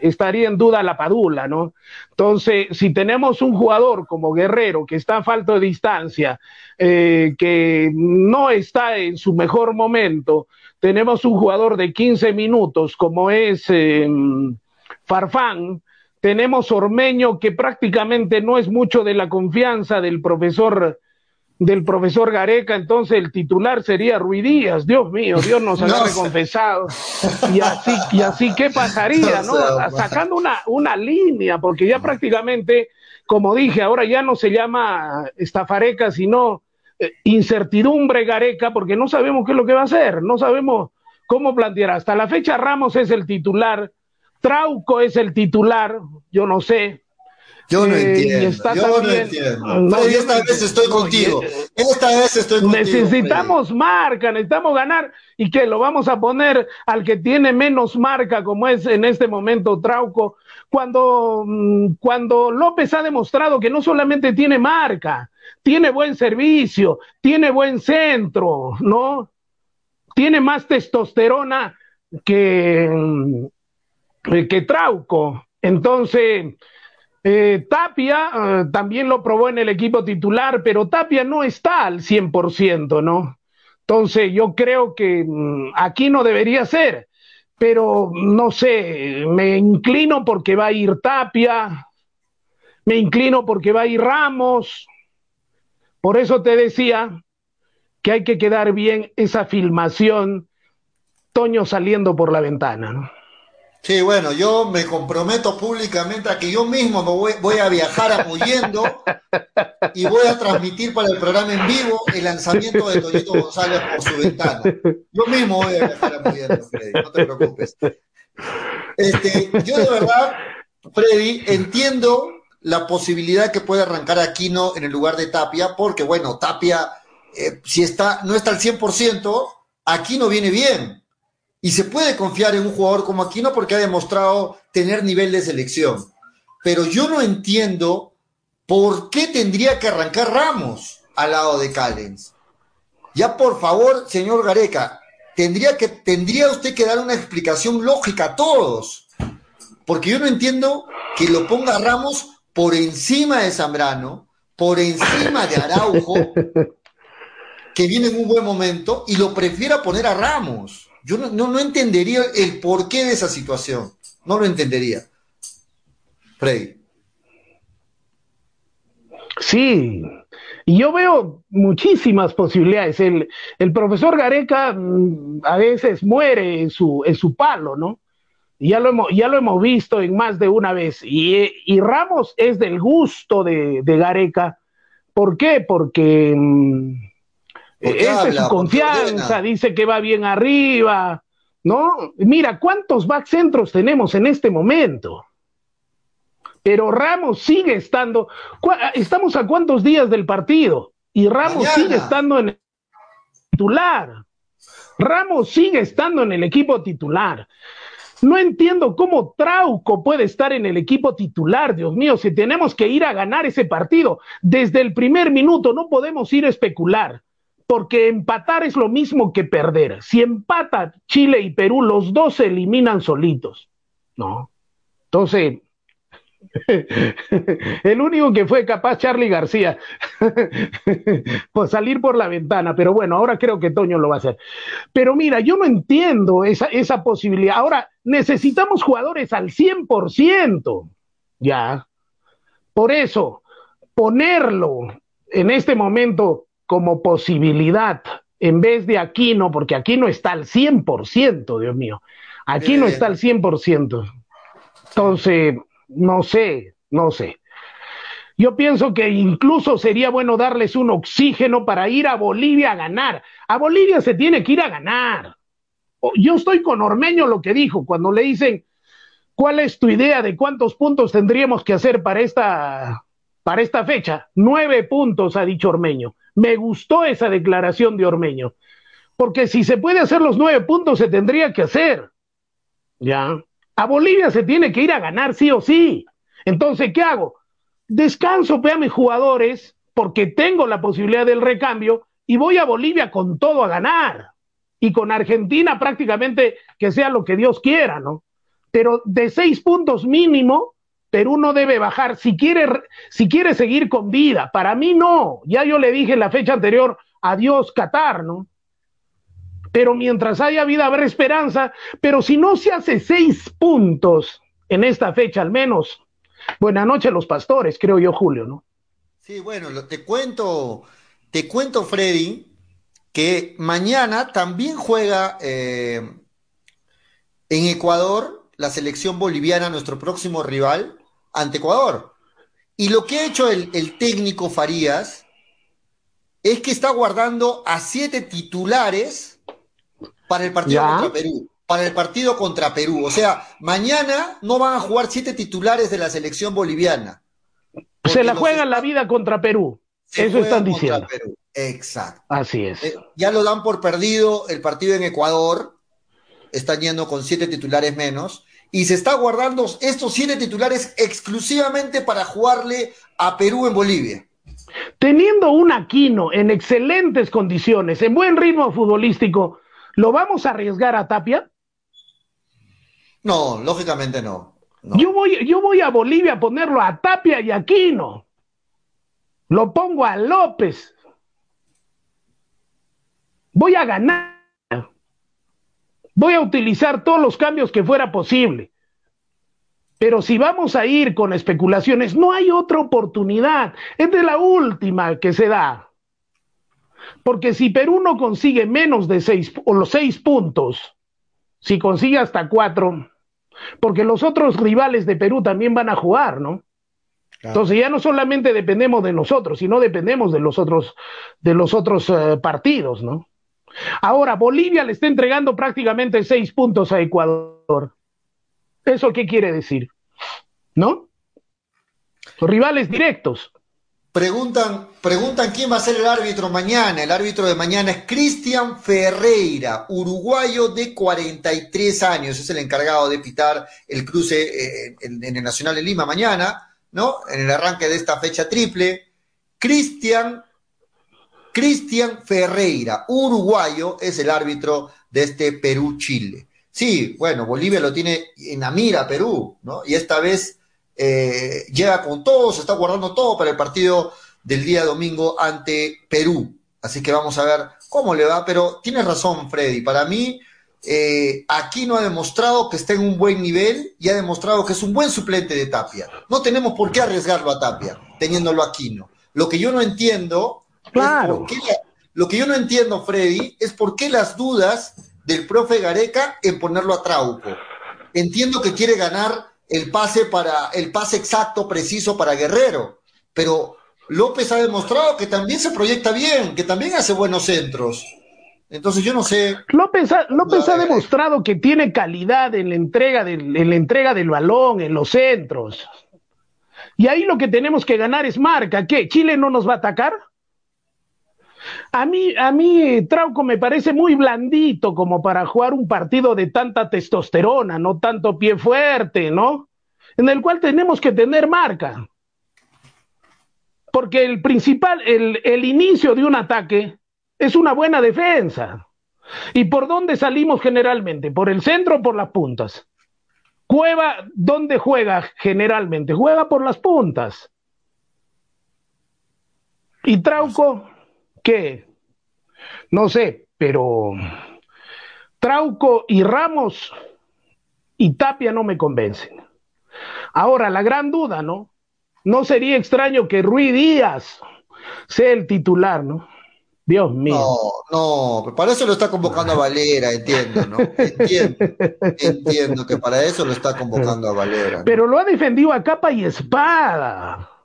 estaría en duda la Padula, ¿no? Entonces, si tenemos un jugador como Guerrero que está a falta de distancia, eh, que no está en su mejor momento, tenemos un jugador de 15 minutos como es eh, Farfán, tenemos Ormeño que prácticamente no es mucho de la confianza del profesor del profesor Gareca, entonces el titular sería Ruidías, Dios mío, Dios nos [laughs] ha confesado. [laughs] Y así, y así, ¿qué pasaría, no? Sacando una, una línea, porque ya prácticamente, como dije, ahora ya no se llama estafareca, sino eh, incertidumbre Gareca, porque no sabemos qué es lo que va a hacer, no sabemos cómo plantear. Hasta la fecha Ramos es el titular, Trauco es el titular, yo no sé, yo no eh, entiendo. Yo no entiendo. esta vez estoy contigo. Esta vez estoy contigo. Necesitamos marca, necesitamos ganar. ¿Y que Lo vamos a poner al que tiene menos marca, como es en este momento Trauco. Cuando, mm, cuando López ha demostrado que no solamente tiene marca, tiene buen servicio, tiene buen centro, ¿no? Tiene más testosterona que, mm, que Trauco. Entonces eh, Tapia eh, también lo probó en el equipo titular, pero Tapia no está al 100%, ¿no? Entonces yo creo que mm, aquí no debería ser, pero no sé, me inclino porque va a ir Tapia, me inclino porque va a ir Ramos, por eso te decía que hay que quedar bien esa filmación, Toño saliendo por la ventana, ¿no? Sí, bueno, yo me comprometo públicamente a que yo mismo me voy, a viajar apoyando y voy a transmitir para el programa en vivo el lanzamiento de Toñito González por su ventana. Yo mismo voy a viajar apoyando, Freddy, no te preocupes. Este, yo de verdad, Freddy, entiendo la posibilidad que puede arrancar Aquino en el lugar de Tapia, porque bueno, Tapia, eh, si está, no está al 100%, Aquino viene bien y se puede confiar en un jugador como Aquino porque ha demostrado tener nivel de selección. Pero yo no entiendo por qué tendría que arrancar Ramos al lado de Callens. Ya por favor, señor Gareca, tendría, que, tendría usted que dar una explicación lógica a todos. Porque yo no entiendo que lo ponga Ramos por encima de Zambrano, por encima de Araujo, [laughs] que viene en un buen momento, y lo prefiera poner a Ramos. Yo no, no, entendería el porqué de esa situación. No lo entendería. Freddy. Sí, y yo veo muchísimas posibilidades. El, el, profesor Gareca mm, a veces muere en su, en su palo, ¿no? Ya lo, hemos, ya lo hemos visto en más de una vez. Y, y Ramos es del gusto de, de Gareca. ¿Por qué? Porque mm, esa es su confianza, dice que va bien arriba, ¿no? Mira, ¿cuántos back centros tenemos en este momento? Pero Ramos sigue estando, estamos a cuántos días del partido y Ramos sigue estando en el titular. Ramos sigue estando en el equipo titular. No entiendo cómo Trauco puede estar en el equipo titular, Dios mío, si tenemos que ir a ganar ese partido desde el primer minuto, no podemos ir a especular porque empatar es lo mismo que perder. Si empata Chile y Perú, los dos se eliminan solitos, ¿no? Entonces, [laughs] el único que fue capaz, Charlie García, [laughs] por salir por la ventana, pero bueno, ahora creo que Toño lo va a hacer. Pero mira, yo no entiendo esa, esa posibilidad. Ahora, necesitamos jugadores al 100%, ya. Por eso, ponerlo en este momento como posibilidad en vez de aquí no, porque aquí no está al 100%, Dios mío. Aquí no está al 100%. Entonces, no sé, no sé. Yo pienso que incluso sería bueno darles un oxígeno para ir a Bolivia a ganar. A Bolivia se tiene que ir a ganar. Yo estoy con Ormeño lo que dijo cuando le dicen, ¿cuál es tu idea de cuántos puntos tendríamos que hacer para esta, para esta fecha? Nueve puntos, ha dicho Ormeño. Me gustó esa declaración de Ormeño, porque si se puede hacer los nueve puntos, se tendría que hacer. ¿Ya? A Bolivia se tiene que ir a ganar sí o sí. Entonces, ¿qué hago? Descanso a mis jugadores porque tengo la posibilidad del recambio y voy a Bolivia con todo a ganar. Y con Argentina prácticamente que sea lo que Dios quiera, ¿no? Pero de seis puntos mínimo, Perú no debe bajar si quiere, si quiere seguir con vida. Para mí no. Ya yo le dije en la fecha anterior, adiós Qatar, ¿no? pero mientras haya vida habrá esperanza, pero si no se hace seis puntos en esta fecha al menos, buena noche los pastores, creo yo, Julio, ¿no? Sí, bueno, te cuento, te cuento, Freddy, que mañana también juega eh, en Ecuador la selección boliviana, nuestro próximo rival, ante Ecuador. Y lo que ha hecho el, el técnico Farías es que está guardando a siete titulares para el partido contra Perú. Para el partido contra Perú. O sea, mañana no van a jugar siete titulares de la selección boliviana. Se la juegan la vida contra Perú. Eso están diciendo. Exacto. Así es. Eh, ya lo dan por perdido el partido en Ecuador. Están yendo con siete titulares menos. Y se está guardando estos siete titulares exclusivamente para jugarle a Perú en Bolivia. Teniendo un Aquino en excelentes condiciones, en buen ritmo futbolístico, ¿Lo vamos a arriesgar a Tapia? No, lógicamente no. Yo, voy, yo voy a Bolivia a ponerlo a Tapia y Aquino. Lo pongo a López. Voy a ganar. Voy a utilizar todos los cambios que fuera posible. Pero si vamos a ir con especulaciones, no hay otra oportunidad. Es de la última que se da. Porque si Perú no consigue menos de seis o los seis puntos, si consigue hasta cuatro, porque los otros rivales de Perú también van a jugar, ¿no? Entonces ya no solamente dependemos de nosotros, sino dependemos de los otros, de los otros eh, partidos, ¿no? Ahora, Bolivia le está entregando prácticamente seis puntos a Ecuador. ¿Eso qué quiere decir? ¿No? Rivales directos. Preguntan, preguntan quién va a ser el árbitro mañana. El árbitro de mañana es Cristian Ferreira, uruguayo de 43 años. Es el encargado de pitar el cruce eh, en, el Nacional de Lima mañana, ¿no? En el arranque de esta fecha triple. Cristian, Cristian Ferreira, uruguayo, es el árbitro de este Perú-Chile. Sí, bueno, Bolivia lo tiene en la mira Perú, ¿no? Y esta vez eh, llega con todo, se está guardando todo para el partido del día domingo ante Perú. Así que vamos a ver cómo le va, pero tienes razón, Freddy. Para mí, eh, aquí no ha demostrado que está en un buen nivel y ha demostrado que es un buen suplente de Tapia. No tenemos por qué arriesgarlo a Tapia, teniéndolo aquí, no. Lo que yo no entiendo, claro. lo que yo no entiendo, Freddy, es por qué las dudas del profe Gareca en ponerlo a Trauco. Entiendo que quiere ganar el pase para el pase exacto, preciso para Guerrero, pero López ha demostrado que también se proyecta bien, que también hace buenos centros. Entonces yo no sé. López ha, López ha demostrado que tiene calidad en la entrega del, en la entrega del balón, en los centros. Y ahí lo que tenemos que ganar es marca. ¿Qué? ¿Chile no nos va a atacar? A mí, a mí Trauco me parece muy blandito como para jugar un partido de tanta testosterona, no tanto pie fuerte, ¿no? En el cual tenemos que tener marca. Porque el principal, el, el inicio de un ataque es una buena defensa. ¿Y por dónde salimos generalmente? ¿Por el centro o por las puntas? Cueva, ¿dónde juega generalmente? Juega por las puntas. ¿Y Trauco? ¿Qué? No sé, pero Trauco y Ramos y Tapia no me convencen. Ahora, la gran duda, ¿no? No sería extraño que Rui Díaz sea el titular, ¿no? Dios mío. No, no, para eso lo está convocando a Valera, entiendo, ¿no? Entiendo, entiendo que para eso lo está convocando a Valera. Pero lo ha defendido a capa y espada.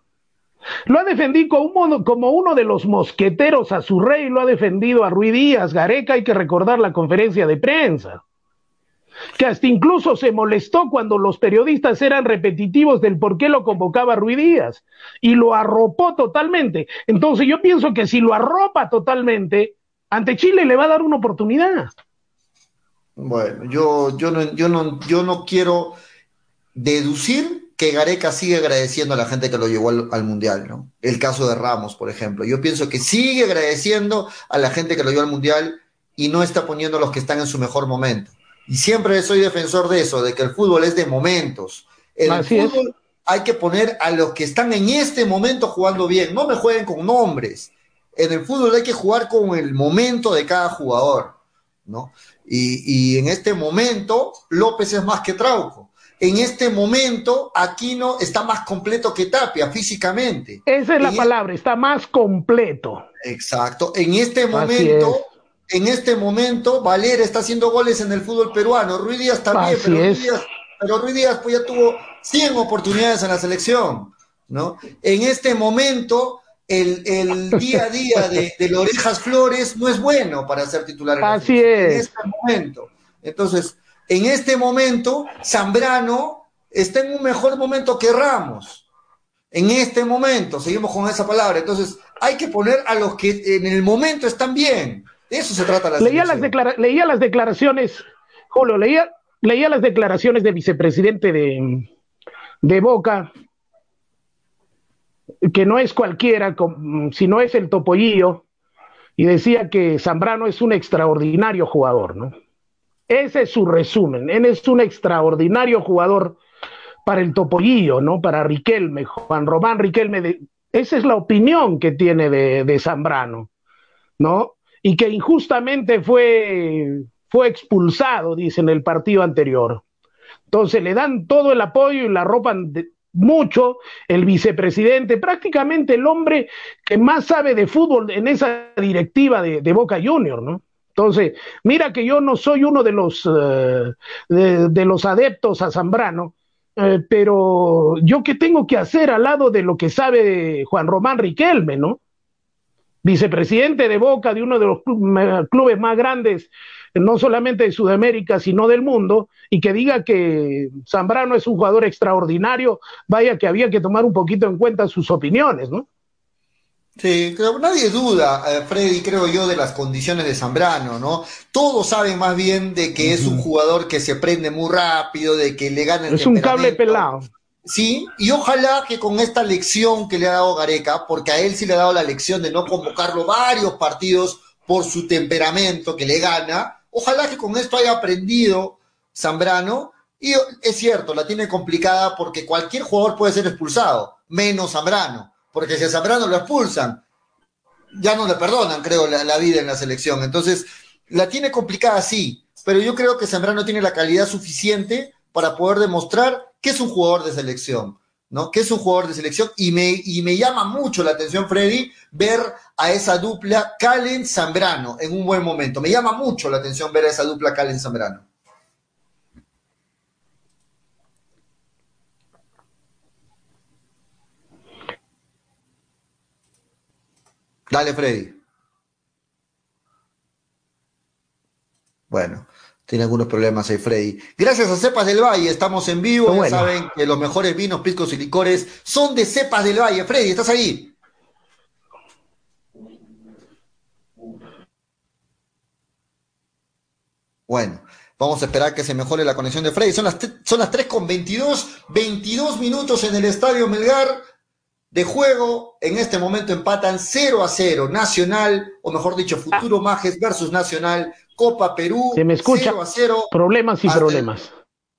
Lo ha defendido como uno de los mosqueteros a su rey, lo ha defendido a Rui Díaz, Gareca, hay que recordar la conferencia de prensa que hasta incluso se molestó cuando los periodistas eran repetitivos del por qué lo convocaba Ruiz Díaz y lo arropó totalmente. Entonces yo pienso que si lo arropa totalmente, ante Chile le va a dar una oportunidad. Bueno, yo, yo, no, yo, no, yo no quiero deducir que Gareca sigue agradeciendo a la gente que lo llevó al, al, Mundial, ¿no? El caso de Ramos, por ejemplo. Yo pienso que sigue agradeciendo a la gente que lo llevó al Mundial y no está poniendo a los que están en su mejor momento. Y siempre soy defensor de eso, de que el fútbol es de momentos. En el fútbol hay que poner a los que están en este momento jugando bien. No me jueguen con nombres. En el fútbol hay que jugar con el momento de cada jugador, ¿no? Y, y en este momento, López es más que Trauco. En este momento, Aquino está más completo que Tapia físicamente. Esa es la palabra, está más completo. Exacto. En este momento, en este momento Valera está haciendo goles en el fútbol peruano, Ruiz Díaz también, pero Ruiz Díaz, pero Ruiz Díaz, pues ya tuvo 100 oportunidades en la selección, ¿no? En este momento el, el [laughs] día a día de, de Lorejas Flores no es bueno para ser titular en, Así es. en este momento. Entonces, en este momento, Zambrano está en un mejor momento que Ramos. En este momento, seguimos con esa palabra. Entonces, hay que poner a los que en el momento están bien. De eso se trata la leía las, leía las declaraciones, Julio, leía, leía las declaraciones del vicepresidente de, de Boca, que no es cualquiera, sino es el Topollillo, y decía que Zambrano es un extraordinario jugador, ¿no? Ese es su resumen, él es un extraordinario jugador para el Topollillo, ¿no? Para Riquelme, Juan Román Riquelme, de, esa es la opinión que tiene de, de Zambrano, ¿no? y que injustamente fue, fue expulsado, dice, en el partido anterior. Entonces le dan todo el apoyo y la ropan de, mucho el vicepresidente, prácticamente el hombre que más sabe de fútbol en esa directiva de, de Boca Junior, ¿no? Entonces, mira que yo no soy uno de los, uh, de, los adeptos a Zambrano, uh, pero yo qué tengo que hacer al lado de lo que sabe Juan Román Riquelme, ¿no? vicepresidente de Boca, de uno de los clubes más grandes, no solamente de Sudamérica, sino del mundo, y que diga que Zambrano es un jugador extraordinario, vaya que había que tomar un poquito en cuenta sus opiniones, ¿no? Sí, creo, nadie duda, eh, Freddy, creo yo, de las condiciones de Zambrano, ¿no? Todos saben más bien de que es un jugador que se prende muy rápido, de que le gana el Es un cable pelado. Sí, y ojalá que con esta lección que le ha dado Gareca, porque a él sí le ha dado la lección de no convocarlo varios partidos por su temperamento que le gana, ojalá que con esto haya aprendido Zambrano, y es cierto, la tiene complicada porque cualquier jugador puede ser expulsado, menos Zambrano, porque si a Zambrano lo expulsan, ya no le perdonan, creo, la, vida en la selección. Entonces, la tiene complicada sí, pero yo creo que Zambrano tiene la calidad suficiente para poder demostrar que es un jugador de selección, ¿no? Que es un jugador de selección y me, y me llama mucho la atención, Freddy, ver a esa dupla Calen-Zambrano en un buen momento. Me llama mucho la atención ver a esa dupla Calen-Zambrano. Dale, Freddy. Bueno, tiene algunos problemas ahí, Freddy. Gracias a Cepas del Valle, estamos en vivo. Bueno. Ya saben que los mejores vinos, piscos y licores son de Cepas del Valle. Freddy, ¿estás ahí? Bueno, vamos a esperar que se mejore la conexión de Freddy. Son las, son las 3 con 22, 22 minutos en el Estadio Melgar de juego. En este momento empatan 0 a 0. Nacional, o mejor dicho, Futuro ah. Majes versus Nacional. Copa Perú. Se me escucha. 0 a 0. Problemas y problemas.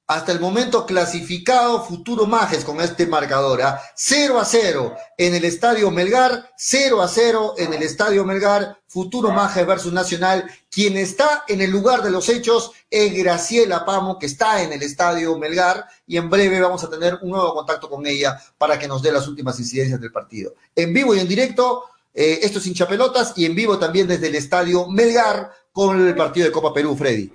hasta el momento clasificado Futuro Majes con este marcador. 0 ¿ah? a 0 en el Estadio Melgar, 0 a 0 en el Estadio Melgar, Futuro Majes versus Nacional. Quien está en el lugar de los hechos es Graciela Pamo, que está en el Estadio Melgar, y en breve vamos a tener un nuevo contacto con ella para que nos dé las últimas incidencias del partido. En vivo y en directo, eh, esto es hinchapelotas, y en vivo también desde el Estadio Melgar con el partido de Copa Perú, Freddy.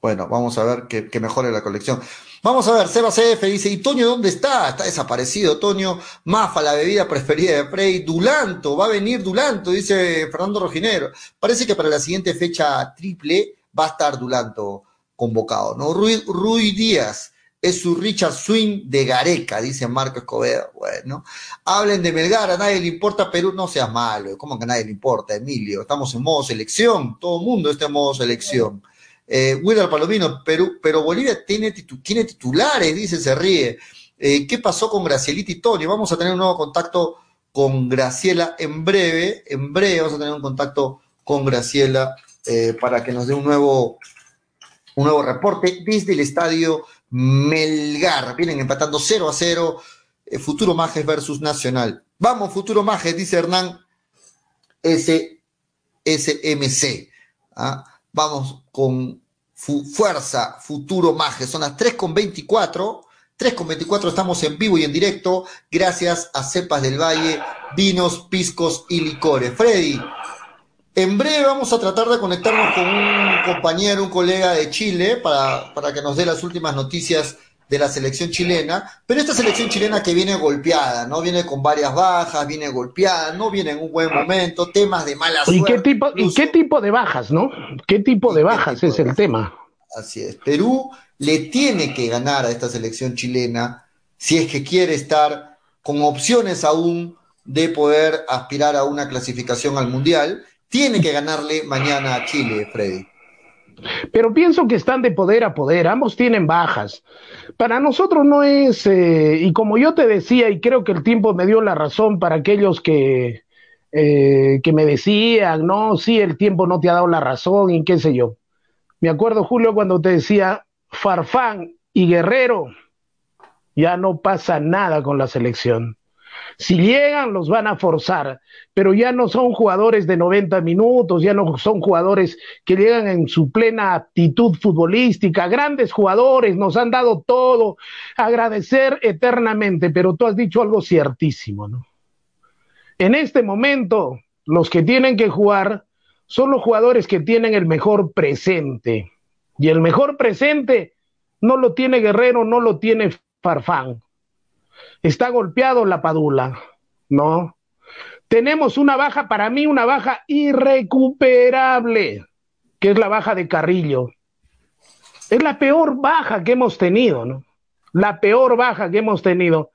Bueno, vamos a ver que, mejore la colección. Vamos a ver, Seba CF dice, ¿y Toño dónde está? Está desaparecido, Toño. Mafa, la bebida preferida de Frey. Dulanto, va a venir Dulanto, dice Fernando Rojinero. Parece que para la siguiente fecha triple va a estar Dulanto convocado, ¿no? Rui, Díaz, es su Richard Swing de Gareca, dice Marco Escobedo. Bueno, hablen de Melgar, a nadie le importa Perú, no seas malo, ¿cómo que a nadie le importa, Emilio? Estamos en modo selección, todo el mundo está en modo selección. Eh, Palomino, pero Bolivia tiene, titulares, dice, se ríe. Eh, ¿Qué pasó con Gracielita y Tony? Vamos a tener un nuevo contacto con Graciela en breve, en breve vamos a tener un contacto con Graciela eh, para que nos dé un nuevo, un nuevo reporte desde el estadio Melgar. Vienen empatando 0 a 0, eh, Futuro Majes versus Nacional. Vamos, Futuro Majes, dice Hernán SMC. ¿ah? Vamos con fuerza, futuro maje. Son las 3 con 24. 3 con 24 estamos en vivo y en directo. Gracias a Cepas del Valle, vinos, piscos y licores. Freddy, en breve vamos a tratar de conectarnos con un compañero, un colega de Chile, para, para que nos dé las últimas noticias de la selección chilena, pero esta selección chilena que viene golpeada, ¿no? Viene con varias bajas, viene golpeada, no viene en un buen momento, temas de mala suerte. ¿Y qué tipo, ¿y qué tipo de bajas, no? ¿Qué tipo de bajas es el tema? Así es. Perú le tiene que ganar a esta selección chilena si es que quiere estar con opciones aún de poder aspirar a una clasificación al Mundial. Tiene que ganarle mañana a Chile, Freddy. Pero pienso que están de poder a poder, ambos tienen bajas. Para nosotros no es, eh, y como yo te decía, y creo que el tiempo me dio la razón para aquellos que, eh, que me decían, no, sí, el tiempo no te ha dado la razón y qué sé yo. Me acuerdo, Julio, cuando te decía, Farfán y Guerrero, ya no pasa nada con la selección. Si llegan, los van a forzar, pero ya no son jugadores de 90 minutos, ya no son jugadores que llegan en su plena aptitud futbolística, grandes jugadores, nos han dado todo, agradecer eternamente, pero tú has dicho algo ciertísimo, ¿no? En este momento, los que tienen que jugar son los jugadores que tienen el mejor presente. Y el mejor presente no lo tiene Guerrero, no lo tiene Farfán está golpeado la Padula, ¿no? Tenemos una baja, para mí, una baja irrecuperable, que es la baja de Carrillo. Es la peor baja que hemos tenido, ¿no? La peor baja que hemos tenido,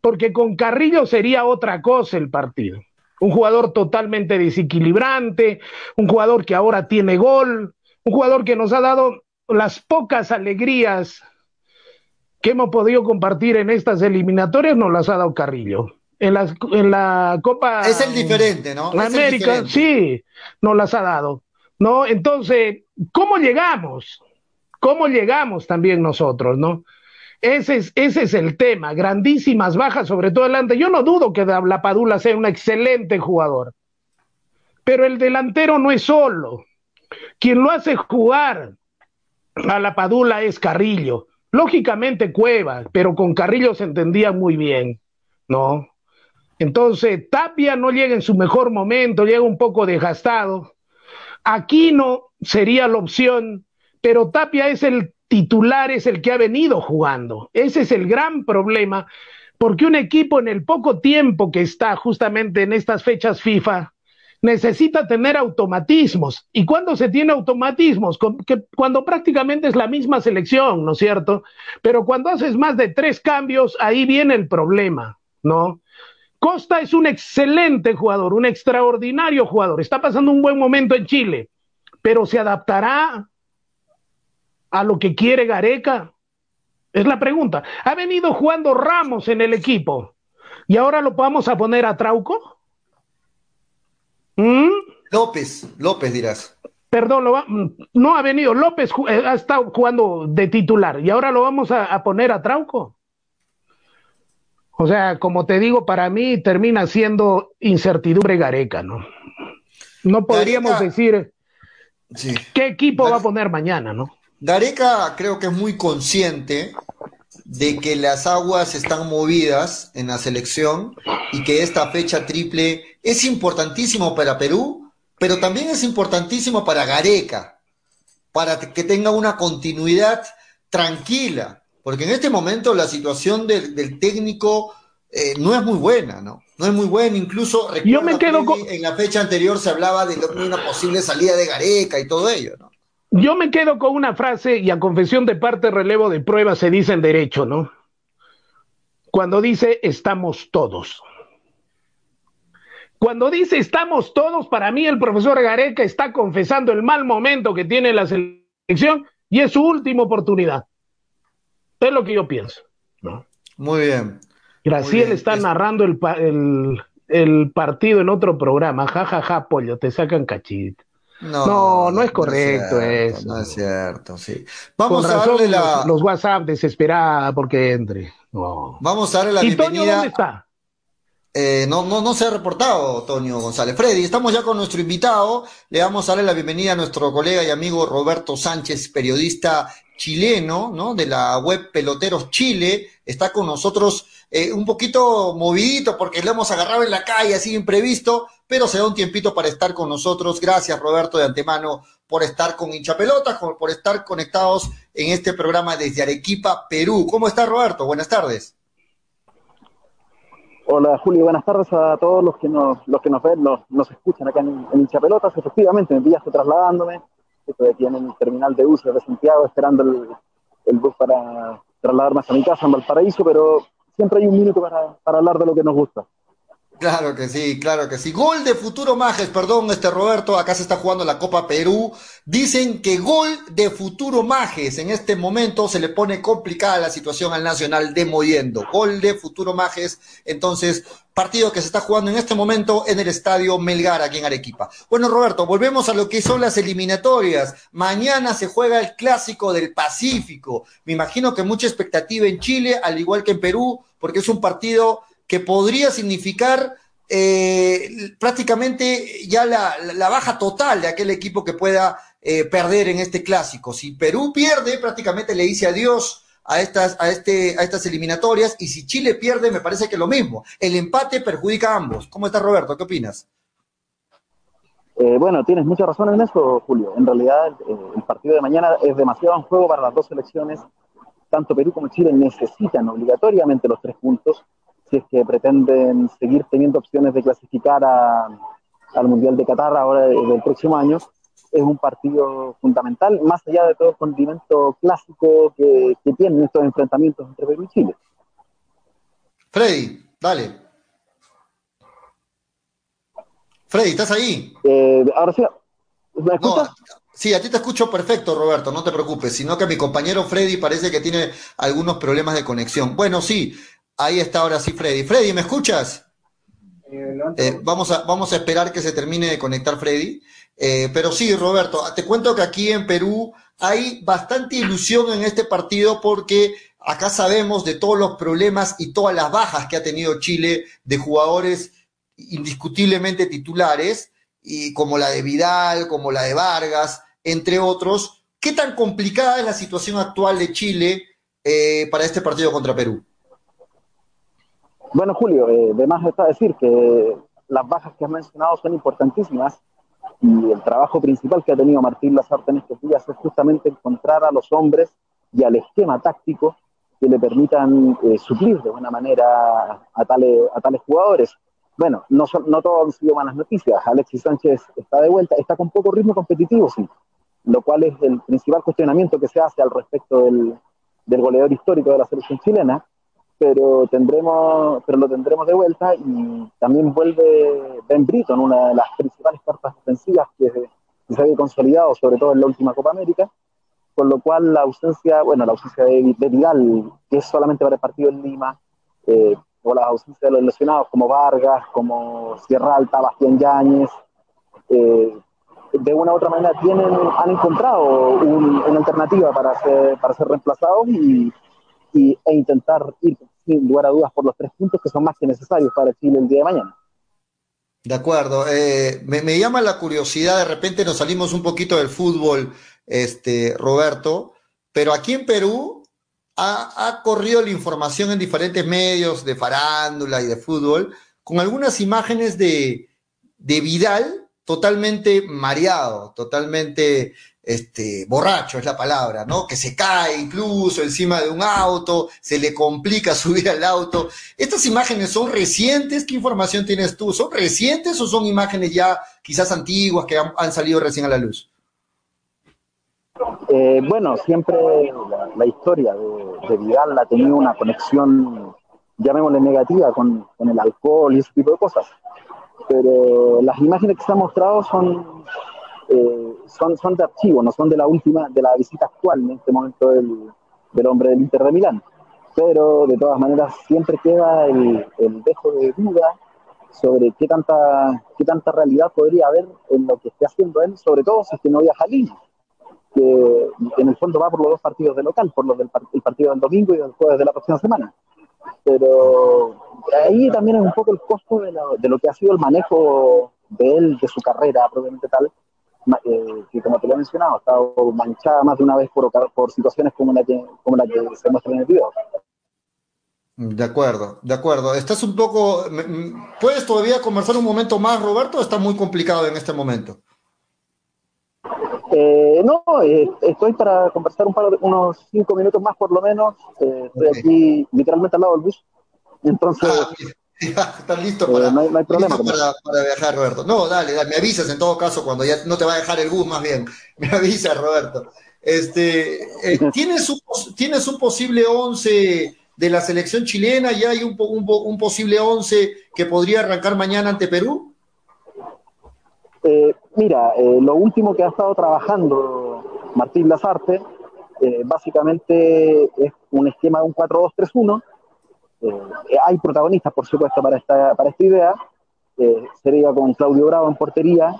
porque con Carrillo sería otra cosa el partido. Un jugador totalmente desequilibrante, un jugador que ahora tiene gol, un jugador que nos ha dado las pocas alegrías que hemos podido compartir en estas eliminatorias nos las ha dado Carrillo. En la, en la Copa. Es el diferente, ¿no? América, sí, nos las ha dado. ¿No? Entonces, ¿cómo llegamos? ¿Cómo llegamos también nosotros, no? Ese es, ese es el tema, grandísimas bajas, sobre todo delante. Yo no dudo que la Padula sea un excelente jugador, pero el delantero no es solo. Quien lo hace jugar a la Padula es Carrillo. Lógicamente Cueva, pero con Carrillo se entendía muy bien, ¿no? Entonces, Tapia no llega en su mejor momento, llega un poco desgastado. Aquino sería la opción, pero Tapia es el titular, es el que ha venido jugando. Ese es el gran problema, porque un equipo en el poco tiempo que está justamente en estas fechas FIFA, necesita tener automatismos. ¿Y cuando se tiene automatismos? cuando prácticamente es la misma selección, ¿no es cierto? Pero cuando haces más de tres cambios, ahí viene el problema, ¿no? Costa es un excelente jugador, un extraordinario jugador. Está pasando un buen momento en Chile, pero ¿se adaptará a lo que quiere Gareca? Es la pregunta. Ha venido jugando Ramos en el equipo y ahora lo vamos a poner a Trauco. ¿Mm? López, López dirás. Perdón, lo no ha venido. López eh, ha estado jugando de titular y ahora lo vamos a, poner a Trauco. O sea, como te digo, para mí termina siendo incertidumbre Gareca, ¿no? No podríamos decir qué equipo va a poner mañana, ¿no? Gareca creo que es muy consciente de que las aguas están movidas en la selección y que esta fecha triple es importantísimo para Perú, pero también es importantísimo para Gareca, para que tenga una continuidad tranquila, porque en este momento la situación del, técnico eh, no es muy buena, ¿no? No es muy buena, incluso Yo me quedo en la fecha anterior se hablaba de una posible salida de Gareca y todo ello, ¿no? Yo me quedo con una frase y a confesión de parte relevo de prueba se dice en derecho, ¿no? Cuando dice estamos todos. Cuando dice estamos todos, para mí el profesor Gareca está confesando el mal momento que tiene la selección y es su última oportunidad. Es lo que yo pienso. ¿no? Muy bien. Graciel está narrando el, el, partido en otro programa. Ja, ja, ja, pollo, te sacan cachito. No, no, es correcto eso. No es cierto, sí. Vamos a darle la... los, WhatsApp desesperada porque entre. Vamos a darle la ¿Y bienvenida. Toño dónde está? Eh, no, no, no se ha reportado, Toño González. Freddy, estamos ya con nuestro invitado. Le vamos a darle la bienvenida a nuestro colega y amigo Roberto Sánchez, periodista chileno, ¿no? De la web Peloteros Chile. Está con nosotros eh, un poquito movidito porque lo hemos agarrado en la calle, así imprevisto, pero se da un tiempito para estar con nosotros. Gracias, Roberto, de antemano, por estar con hinchapelotas, por estar conectados en este programa desde Arequipa, Perú. ¿Cómo está, Roberto? Buenas tardes. Hola Julio, buenas tardes a todos los que nos, los que nos ven, nos, escuchan acá en, en Hinchapelotas. Efectivamente, me pillaste trasladándome. Estoy aquí en el terminal de buses de Santiago esperando el, el bus para trasladarme hasta mi casa en Valparaíso, pero siempre hay un minuto para hablar de lo que nos gusta. Claro que sí, claro que sí. Gol de Futuro Majes, perdón, este Roberto, acá se está jugando la Copa Perú. Dicen que gol de Futuro Majes. En este momento se le pone complicada la situación al Nacional de. Gol de Futuro Majes. Entonces, partido que se está jugando en este momento en el Estadio Melgar, aquí en Arequipa. Bueno, Roberto, volvemos a lo que son las eliminatorias. Mañana se juega el Clásico del Pacífico. Me imagino que mucha expectativa en Chile, al igual que en Perú, porque es un partido que podría significar eh, prácticamente ya la, baja total de aquel equipo que pueda eh, perder en este clásico. Si Perú pierde, prácticamente le dice adiós a estas, a, este, a estas eliminatorias, y si Chile pierde, me parece que lo mismo. El empate perjudica a ambos. ¿Cómo está Roberto? ¿Qué opinas? Eh, bueno, tienes mucha razón en eso, Julio. En realidad, el partido de mañana es demasiado en juego para las dos selecciones. Tanto Perú como Chile necesitan obligatoriamente los tres puntos si es que pretenden seguir teniendo opciones de clasificar al Mundial de Qatar ahora del próximo año, es un partido fundamental, más allá de todo el condimento clásico que, tienen estos enfrentamientos entre Perú y Chile. Freddy, dale. Freddy, ¿estás ahí? Eh, ahora sí, ¿me escuchas? sí, a ti te escucho perfecto, Roberto, no te preocupes, sino que mi compañero Freddy parece que tiene algunos problemas de conexión. Bueno, sí, Ahí está ahora sí Freddy. Freddy, ¿me escuchas? Eh, vamos, a, vamos a esperar que se termine de conectar Freddy. Eh, pero sí, Roberto, te cuento que aquí en Perú hay bastante ilusión en este partido porque acá sabemos de todos los problemas y todas las bajas que ha tenido Chile de jugadores indiscutiblemente titulares, y como la de Vidal, como la de Vargas, entre otros. ¿Qué tan complicada es la situación actual de Chile eh, para este partido contra Perú? Bueno, Julio, eh, de más está decir que las bajas que has mencionado son importantísimas y el trabajo principal que ha tenido Martín Lazarte en estos días es justamente encontrar a los hombres y al esquema táctico que le permitan eh, suplir de buena manera a tales, jugadores. Bueno, no, son, no todo han sido malas noticias. Alexis Sánchez está de vuelta, está con poco ritmo competitivo, sí, lo cual es el principal cuestionamiento que se hace al respecto del goleador histórico de la selección chilena pero tendremos pero lo tendremos de vuelta y también vuelve Ben en una de las principales cartas ofensivas que, se había consolidado, sobre todo en la última Copa América, con lo cual la ausencia, bueno, la ausencia de, Vidal, que es solamente para el partido en Lima, eh, o la ausencia de los lesionados como Vargas, como Sierra Alta, Bastián Yáñez, eh, de una u otra manera tienen, han encontrado una alternativa para ser, para ser reemplazados y, e intentar ir sin lugar a dudas por los tres puntos que son más que necesarios para Chile el día de mañana. De acuerdo. Eh, me, llama la curiosidad, de repente nos salimos un poquito del fútbol, este, Roberto, pero aquí en Perú ha, ha, corrido la información en diferentes medios de farándula y de fútbol, con algunas imágenes de, de Vidal totalmente mareado, totalmente este, borracho es la palabra, ¿no? Que se cae incluso encima de un auto, se le complica [laughs] subir al auto. ¿Estas imágenes son recientes? ¿Qué información tienes tú? ¿Son recientes o son imágenes ya quizás antiguas que han, salido recién a la luz? Eh, bueno, siempre la, historia de, Vidal ha tenido una conexión, llamémosle negativa, con, el alcohol y ese tipo de cosas pero las imágenes que se han mostrado son, eh, son, son de archivo, no son de la última, de la visita actual en este momento del, del hombre del Inter de Milán. Pero de todas maneras siempre queda el, el dejo de duda sobre qué tanta, qué tanta realidad podría haber en lo que esté haciendo él, sobre todo si es que no viaja a Lima, que en el fondo va por los dos partidos de local, por los del el partido del domingo y el jueves de la próxima semana. Pero ahí también es un poco el costo de lo, de lo que ha sido el manejo de él, de su carrera probablemente tal, eh, que como te lo he mencionado, ha estado manchada más de una vez por, por situaciones como la, que, como la que se muestra en el video. De acuerdo, de acuerdo. Estás un poco. ¿Puedes todavía conversar un momento más, Roberto? O está muy complicado en este momento? Eh, no, eh, estoy para conversar un par de, unos cinco minutos más por lo menos. Eh, estoy aquí literalmente al lado del bus. Entonces. Ah, [laughs] estás listo, para, no hay, problema, para, viajar, Roberto. No, dale, me avisas en todo caso cuando ya no te va a dejar el bus, más bien. [laughs] Me avisas, Roberto. Este, ¿tienes, un, ¿Tienes un posible 11 de la selección chilena? ¿Ya hay un, un, un posible 11 que podría arrancar mañana ante Perú? Eh, mira, eh, lo último que ha estado trabajando Martín Lazarte eh, básicamente es un esquema de un 4-2-3-1. Hay protagonistas, por supuesto, para esta, para esta idea. sería con Claudio Bravo en portería,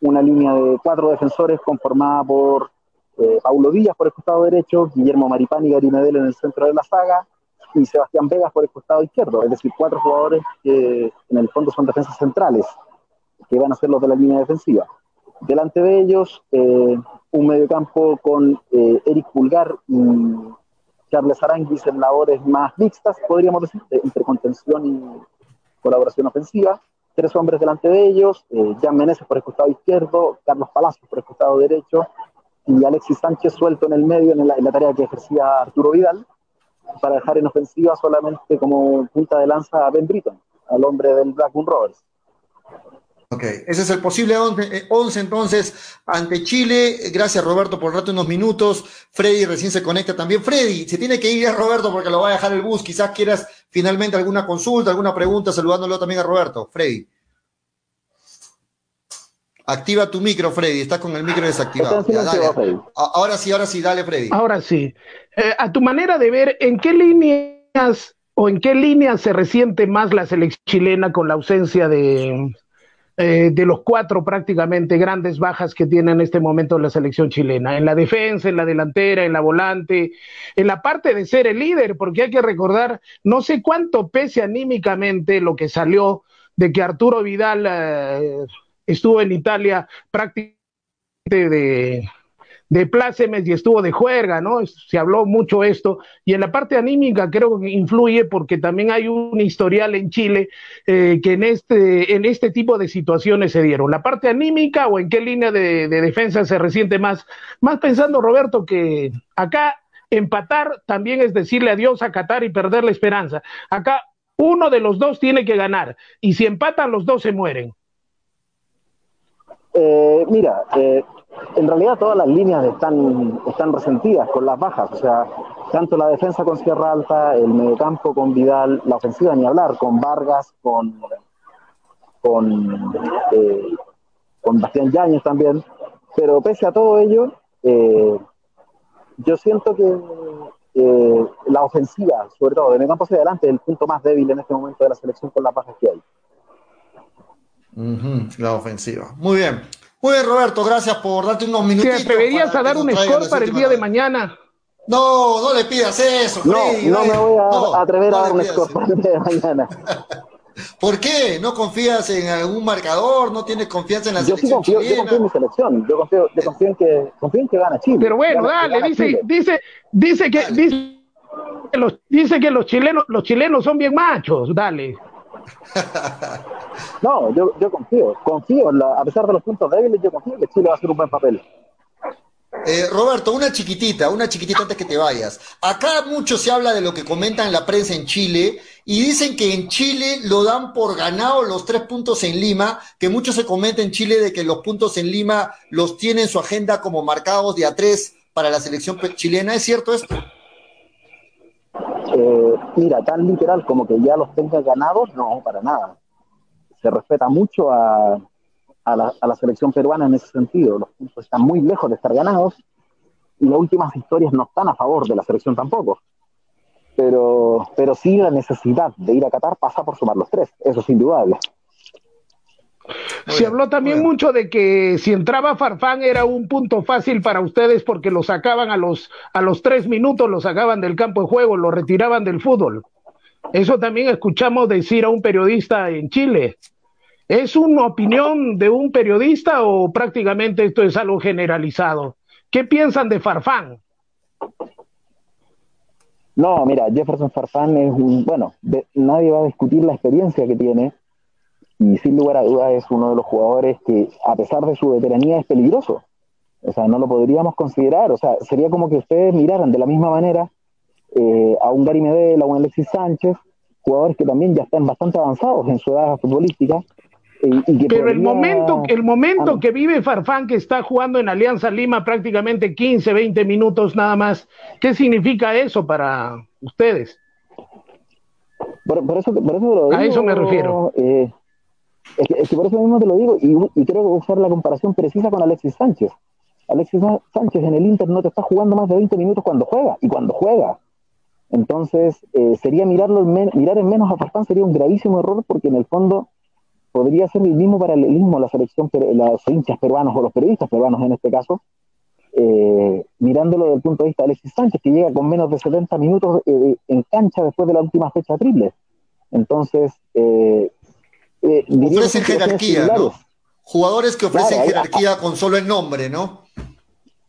una línea de cuatro defensores conformada por Paulo Díaz por el costado derecho, Guillermo Maripán y Gary Medel en el centro de la saga, y Sebastián Vegas por el costado izquierdo, es decir, cuatro jugadores que en el fondo son defensas centrales que van a ser los de la línea defensiva. Delante de ellos, eh, un mediocampo con eh, Eric Pulgar y Charles Aranguis en labores más mixtas, podríamos decir, entre contención y colaboración ofensiva. Tres hombres delante de ellos, eh, Jan Meneses por el costado izquierdo, Carlos Palacios por el costado derecho y Alexis Sánchez suelto en el medio en la, en la tarea que ejercía Arturo Vidal, para dejar en ofensiva solamente como punta de lanza a Ben Britton, al hombre del Blackburn Rovers. Ok, ese es el posible 11 eh, entonces ante Chile. Gracias Roberto por rato unos minutos. Freddy recién se conecta también. Freddy, se tiene que ir a Roberto porque lo va a dejar el bus. Quizás quieras finalmente alguna consulta, alguna pregunta, saludándolo también a Roberto. Freddy. Activa tu micro, Freddy. Estás con el micro desactivado. Ahora sí, ahora sí, dale, Freddy. Ahora sí. Eh, a tu manera de ver, ¿en qué líneas o en qué líneas se resiente más la selección chilena con la ausencia de eh, de los cuatro prácticamente grandes bajas que tiene en este momento la selección chilena, en la defensa, en la delantera, en la volante, en la parte de ser el líder, porque hay que recordar, no sé cuánto pese anímicamente lo que salió de que Arturo Vidal eh, estuvo en Italia prácticamente de, de plácemes y estuvo de juerga, ¿no? Se habló mucho esto. Y en la parte anímica creo que influye porque también hay un historial en Chile eh, que en este, en este tipo de situaciones se dieron. ¿La parte anímica o en qué línea de, defensa se resiente más? Más pensando, Roberto, que acá empatar también es decirle adiós a Qatar y perder la esperanza. Acá uno de los dos tiene que ganar y si empatan los dos se mueren. Eh, mira, eh, en realidad todas las líneas están, están resentidas con las bajas, o sea, tanto la defensa con Sierra Alta, el mediocampo con Vidal, la ofensiva ni hablar, con Vargas, con, con, eh, con Bastián Yáñez también, pero pese a todo ello, eh, yo siento que eh, la ofensiva, sobre todo de mediocampo hacia adelante, es el punto más débil en este momento de la selección con las bajas que hay. la ofensiva. Muy bien. Muy bien, Roberto, gracias por darte unos minutos. ¿Te atreverías a dar un score para el día de mañana? No, no le pidas eso. No, no me voy a atrever a dar un score para el día de mañana. [laughs] ¿Por qué? ¿No confías en algún marcador? ¿No tienes confianza en la selección? Yo, confío, yo confío en mi selección. Yo confío, yo confío, en, que, confío en que gana Chile. Pero bueno, dale, dice, dice, dice que, dice que los, dice que los chilenos, los chilenos son bien machos, dale. [laughs] no, yo, confío, confío, a pesar de los puntos débiles, yo confío que Chile va a hacer un buen papel. Eh, Roberto, una chiquitita, una chiquitita antes que te vayas. Acá mucho se habla de lo que comenta en la prensa en Chile y dicen que en Chile lo dan por ganado los tres puntos en Lima, que mucho se comenta en Chile de que los puntos en Lima los tiene en su agenda como marcados de a tres para la selección chilena. ¿Es cierto esto? Eh, mira, tan literal como que ya los tenga ganados, no, para nada. Se respeta mucho a, a la, selección peruana en ese sentido. Los puntos están muy lejos de estar ganados y las últimas historias no están a favor de la selección tampoco. Pero, pero sí la necesidad de ir a Qatar pasa por sumar los tres, eso es indudable. Se habló también mucho de que si entraba Farfán era un punto fácil para ustedes porque lo sacaban a los, a los tres minutos, lo sacaban del campo de juego, lo retiraban del fútbol. Eso también escuchamos decir a un periodista en Chile. ¿Es una opinión de un periodista o prácticamente esto es algo generalizado? ¿Qué piensan de Farfán? No, mira, Jefferson Farfán es un, bueno, nadie va a discutir la experiencia que tiene y sin lugar a dudas es uno de los jugadores que a pesar de su veteranía es peligroso. O sea, no lo podríamos considerar, o sea, sería como que ustedes miraran de la misma manera eh, a un Gary Medel, a un Alexis Sánchez, jugadores que también ya están bastante avanzados en su edad futbolística, pero el momento, el momento ah. que vive Farfán, que está jugando en Alianza Lima prácticamente 15, 20 minutos nada más, ¿qué significa eso para ustedes? Por, eso, por eso lo digo, A eso me refiero. Eh, es, que, por eso mismo te lo digo, y, creo que usar la comparación precisa con Alexis Sánchez. Alexis Sánchez en el Inter no te está jugando más de 20 minutos cuando juega, y cuando juega. Entonces, eh, sería mirarlo mirar en menos a Farfán sería un gravísimo error porque en el fondo podría ser el mismo paralelismo la selección, los hinchas peruanos o los periodistas peruanos en este caso, eh, mirándolo desde el punto de vista de Alexis Sánchez, que llega con menos de 70 minutos eh, en cancha después de la última fecha triple. Entonces, eh, eh ofrecen jerarquía, ¿no? Jugadores que ofrecen jerarquía con solo el nombre, ¿no?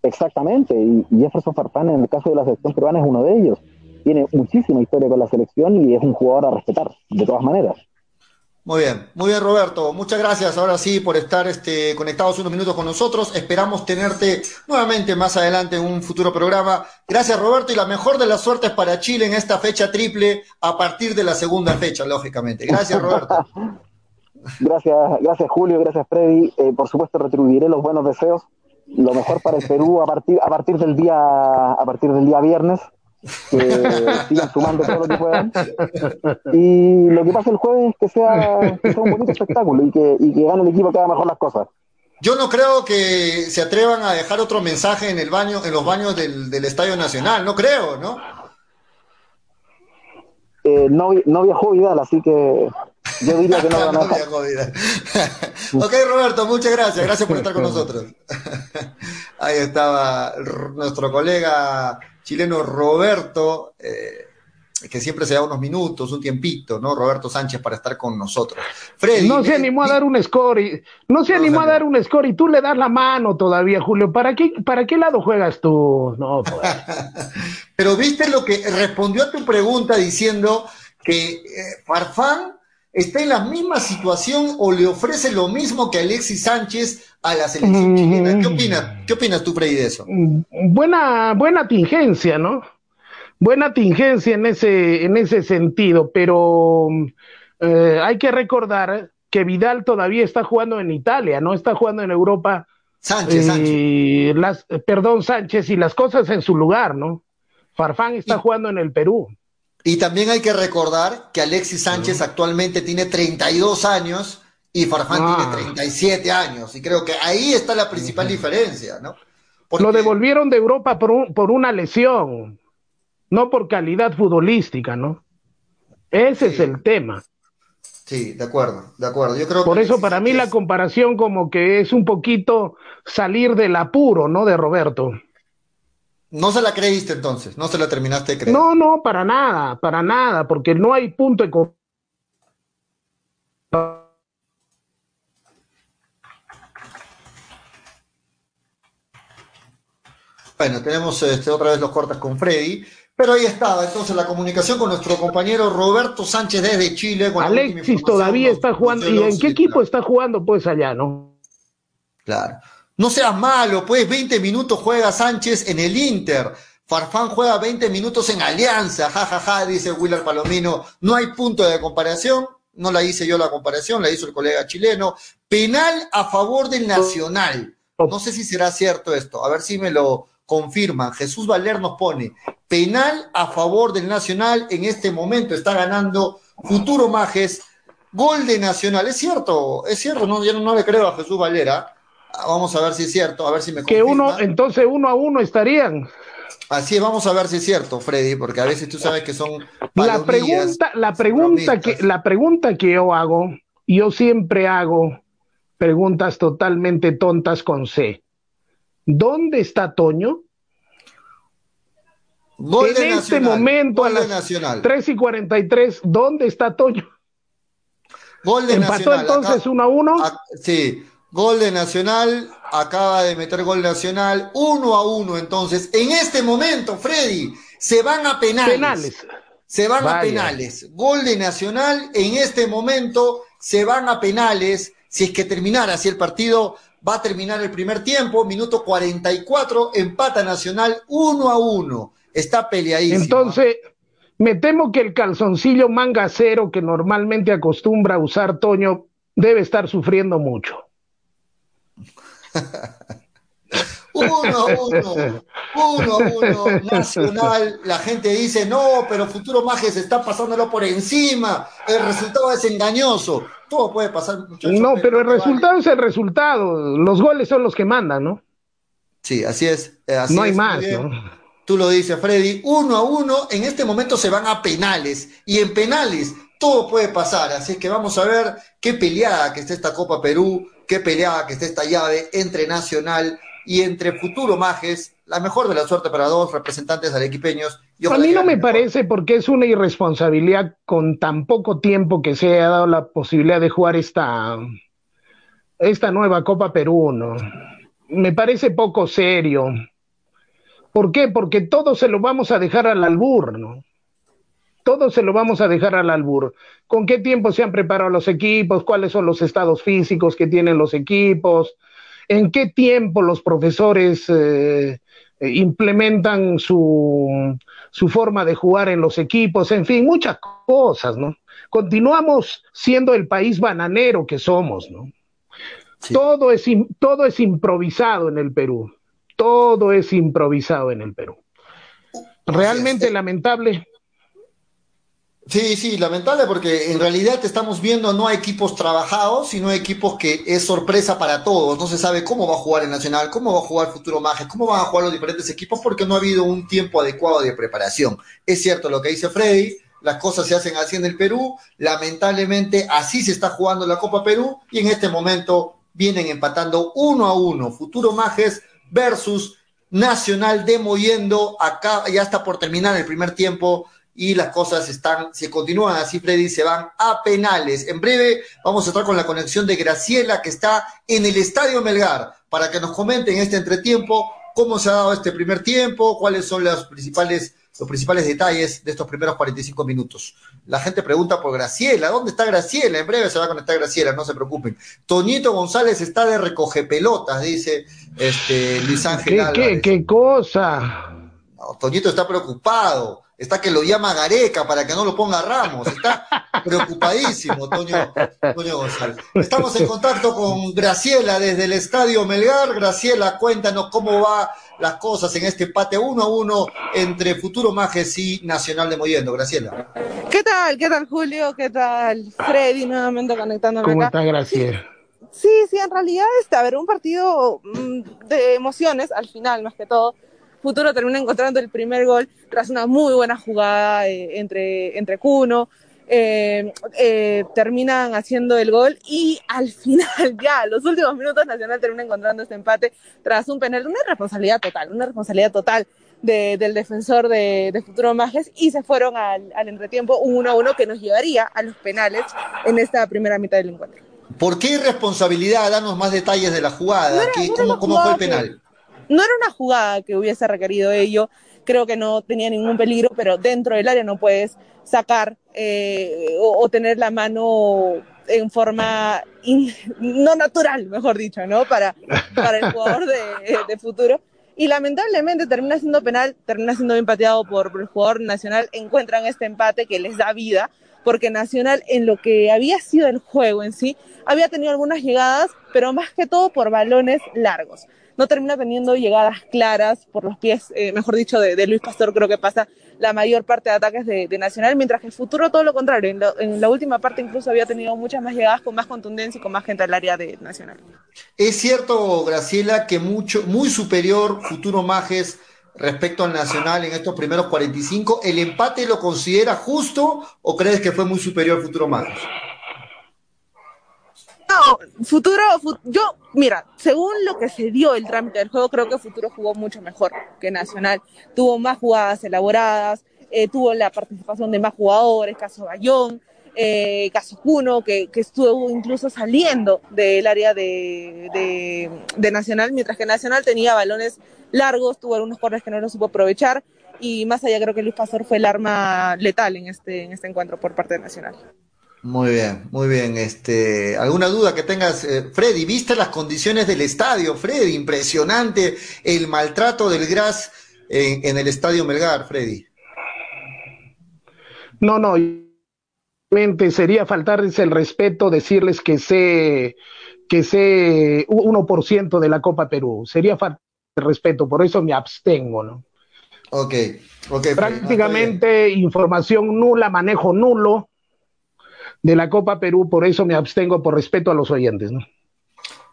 Exactamente, y, Jefferson Farfán en el caso de la selección peruana es uno de ellos. Tiene muchísima historia con la selección y es un jugador a respetar, de todas maneras. Muy bien, muy bien Roberto, muchas gracias ahora sí por estar este, conectados unos minutos con nosotros. Esperamos tenerte nuevamente más adelante en un futuro programa. Gracias Roberto y la mejor de las suertes para Chile en esta fecha triple a partir de la segunda fecha, lógicamente. Gracias [laughs] Roberto. Gracias, gracias Julio, gracias Freddy. Eh, por supuesto retribuiré los buenos deseos. Lo mejor para el Perú a partir, a partir del día a partir del día viernes que sigan sumando todo lo que puedan. Y lo que pasa el jueves es que sea, que sea un bonito espectáculo y que, y que gane el equipo que haga mejor las cosas. Yo no creo que se atrevan a dejar otro mensaje en el baño, en los baños del, del Estadio Nacional, no creo, ¿no? Eh, no, no viajó Vidal, así que yo diría que no [laughs] [laughs] ok, Roberto, muchas gracias. Gracias por estar con [laughs] nosotros. Ahí estaba nuestro colega chileno Roberto, eh, que siempre se da unos minutos, un tiempito, ¿no? Roberto Sánchez para estar con nosotros. Freddy, no se animó a dar un score, y, no se animó a dar un score y tú le das la mano todavía, Julio. ¿Para qué, para qué lado juegas tú? No, pues. Pero viste lo que respondió a tu pregunta diciendo que eh, Farfán está en la misma situación o le ofrece lo mismo que Alexis Sánchez a la selección chilena. ¿Qué opinas? ¿Qué opinas tú, Freddy, de eso? Buena, buena tingencia, ¿no? Buena tingencia en ese, en ese sentido, pero eh, hay que recordar que Vidal todavía está jugando en Italia, no está jugando en Europa. Sánchez, Sánchez. Las, perdón, Sánchez, y las cosas en su lugar, ¿no? Farfán está jugando en el Perú. Y también hay que recordar que Alexis Sánchez actualmente tiene 32 años y Farfán tiene 37 ah. años. Y creo que ahí está la principal diferencia, ¿no? Lo devolvieron de Europa por, por una lesión, no por calidad futbolística, ¿no? Ese es el tema. Sí, de acuerdo, de acuerdo. Yo creo Por eso para mí la comparación como que es un poquito salir del apuro, ¿no? De Roberto. No se la creíste entonces, no se la terminaste de creer. No, no, para nada, para nada, porque no hay punto de Bueno, tenemos este, otra vez los cortes con Freddy, pero ahí estaba entonces la comunicación con nuestro compañero Roberto Sánchez desde Chile. Alexis todavía está jugando. ¿Y en qué equipo está jugando pues allá, no? Claro. No seas malo, pues 20 minutos juega Sánchez en el Inter. Farfán juega 20 minutos en Alianza, jajaja, ja, ja, dice Willard Palomino. No hay punto de comparación, no la hice yo la comparación, la hizo el colega chileno. Penal a favor del Nacional. No sé si será cierto esto, a ver si me lo, confirman. Jesús Valer nos pone penal a favor del Nacional. En este momento está ganando Futuro Majes. Gol de Nacional. Es cierto, es cierto. No, yo no, le creo a Jesús Valera. Vamos a ver si es cierto, a ver si me Que uno, entonces uno a uno estarían. Así es, vamos a ver si es cierto, Freddy, porque a veces tú sabes que son la pregunta, la pregunta que la pregunta que yo hago, yo siempre hago preguntas totalmente tontas con C. ¿Dónde está Toño? Gol en este momento a las Nacional. 3 y 43, ¿dónde está Toño? Gol de ¿Empató entonces 1 a 1? Sí, gol de Nacional, acaba de meter gol Nacional, 1 a 1 entonces. En este momento, Freddy, se van a penales. Penales. Se van a penales. Gol de Nacional, en este momento se van a penales. Si es que terminara así el partido, va a terminar el primer tiempo, minuto 44, empata Nacional 1 a 1. Está peleadísimo. Entonces, me temo que el calzoncillo manga cero que normalmente acostumbra a usar Toño debe estar sufriendo mucho. [laughs] uno a uno, uno a uno, Nacional, la gente dice, no, pero Futuro Majes está pasándolo por encima, el resultado es engañoso todo puede pasar. no, pero, el resultado es el resultado. Los goles son los que mandan, ¿no? Sí, así es. Eh, no hay más, ¿no? Tú lo dices, Freddy. Uno a uno, en este momento se van a penales. Y en penales todo puede pasar. Así que vamos a ver qué peleada que está esta Copa Perú, qué peleada que está esta llave entre Nacional y entre Futuro Majes, la mejor de la suerte para dos representantes arequipeños. a mí no me parece porque es una irresponsabilidad con tan poco tiempo que se haya dado la posibilidad de jugar esta, esta nueva Copa Perú, ¿no? Me parece poco serio. ¿Por qué? Porque todo se lo vamos a dejar al albur, ¿no? Todo se lo vamos a dejar al albur. ¿Con qué tiempo se han preparado los equipos? ¿Cuáles son los estados físicos que tienen los equipos? ¿En qué tiempo los profesores eh, implementan su, su forma de jugar en los equipos? En fin, muchas cosas, ¿no? Continuamos siendo el país bananero que somos, ¿no? Todo, es, todo es improvisado en el Perú. Todo es improvisado en el Perú. Realmente lamentable Sí, sí, lamentable porque en realidad estamos viendo no hay equipos trabajados, sino equipos que es sorpresa para todos. No se sabe cómo va a jugar el Nacional, cómo va a jugar Futuro Majes, cómo van a jugar los diferentes equipos porque no ha habido un tiempo adecuado de preparación. Es cierto lo que dice Freddy, las cosas se hacen así en el Perú, lamentablemente así se está jugando la Copa Perú y en este momento vienen empatando uno a uno Futuro Majes versus Nacional demoyendo acá, ya está por terminar el primer tiempo y las cosas están, si continúan así, Freddy, se van a penales. En breve vamos a estar con la conexión de Graciela, que está en el Estadio Melgar, para que nos comente en este entretiempo cómo se ha dado este primer tiempo, cuáles son los principales, los principales detalles de estos primeros 45 minutos. La gente pregunta por Graciela, ¿dónde está Graciela? En breve se va a conectar Graciela, no se preocupen. Toñito González está de recoge pelotas, dice este, Luis Ángel. ¿Qué, qué, cosa? Toñito está preocupado está que lo llama Gareca para que no lo ponga Ramos, está preocupadísimo Toño, González. Estamos en contacto con Graciela desde el Estadio Melgar. Graciela, cuéntanos cómo va las cosas en este empate 1 a 1 entre Futuro Majes y Nacional de Moyendo. Graciela. ¿Qué tal? ¿Qué tal Julio? ¿Qué tal Freddy nuevamente conectándome ¿Cómo está Graciela? Sí, sí, en realidad este, a ver, un partido mm, de emociones al final, más que todo Futuro termina encontrando el primer gol tras una muy buena jugada eh, entre, entre Cuno. eh, eh, terminan haciendo el gol y al [laughs] final, ya, los últimos minutos, Nacional termina encontrando este empate tras un penal, una responsabilidad total, una responsabilidad total del defensor de, de Futuro Majes y se fueron al, al entretiempo un 1-1 que nos llevaría a los penales en esta primera mitad del encuentro. ¿Por qué irresponsabilidad? Danos más detalles de la jugada. ¿Cómo, fue el penal? No era una jugada que hubiese requerido ello. Creo que no tenía ningún peligro, pero dentro del área no puedes sacar eh, o, tener la mano en forma no natural, mejor dicho, ¿no? Para, el jugador de, de futuro y lamentablemente termina siendo penal, termina siendo empateado por, por el jugador nacional, encuentran este empate que les da vida, porque Nacional en lo que había sido el juego en sí, había tenido algunas llegadas, pero más que todo por balones largos no termina teniendo llegadas claras por los pies, eh, mejor dicho, de, Luis Pastor, creo que pasa la mayor parte de ataques de, Nacional, mientras que el futuro todo lo contrario, en, la última parte incluso había tenido muchas más llegadas con más contundencia y con más gente al área de Nacional. Es cierto, Graciela, que mucho, muy superior Futuro Majes respecto al Nacional en estos primeros 45, ¿el empate lo considera justo o crees que fue muy superior Futuro Majes? Futuro, yo, mira, según lo que se dio el trámite del juego, creo que Futuro jugó mucho mejor que Nacional. Tuvo más jugadas elaboradas, eh, tuvo la participación de más jugadores, caso Bayón, eh, caso Cuno, que, estuvo incluso saliendo del área de, Nacional, mientras que Nacional tenía balones largos, tuvo algunos corres que no los supo aprovechar, y más allá creo que Luis Pastor fue el arma letal en este, en este encuentro por parte de Nacional. Muy bien, muy bien. Este, ¿Alguna duda que tengas, eh, Freddy? ¿Viste las condiciones del estadio, Freddy? Impresionante el maltrato del Gras en, el estadio Melgar, Freddy. No, no, sería faltarles el respeto decirles que sé que sé 1% de la Copa Perú. Sería falta de respeto, por eso me abstengo, ¿no? Ok, ok. Prácticamente información nula, manejo nulo de la Copa Perú, por eso me abstengo por respeto a los oyentes, ¿no?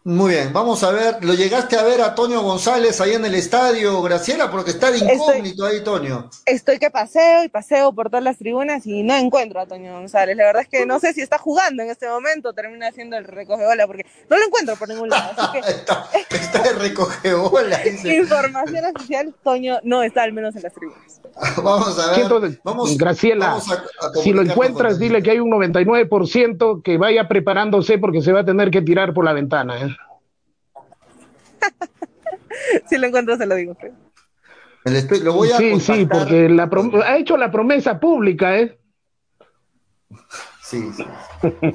Muy bien, vamos a ver, ¿lo llegaste a ver a Toño González ahí en el estadio, Graciela? Porque está de incógnito ahí, Toño. Estoy que paseo y paseo por todas las tribunas y no encuentro a Toño González. La verdad es que no sé si está jugando en este momento, termina haciendo el recogebola, porque no lo encuentro por ningún lado. Así que... [laughs] está, está de recogebola. Información oficial, Toño no está al menos en las tribunas. [laughs] vamos a ver. vamos, Graciela, si lo encuentras, dile que hay un 99% que vaya preparándose porque se va a tener que tirar por la ventana. ¿eh? [laughs] si lo encuentro, se lo digo. lo voy a sí, sí, porque la ha hecho la promesa pública, ¿eh? Sí, sí,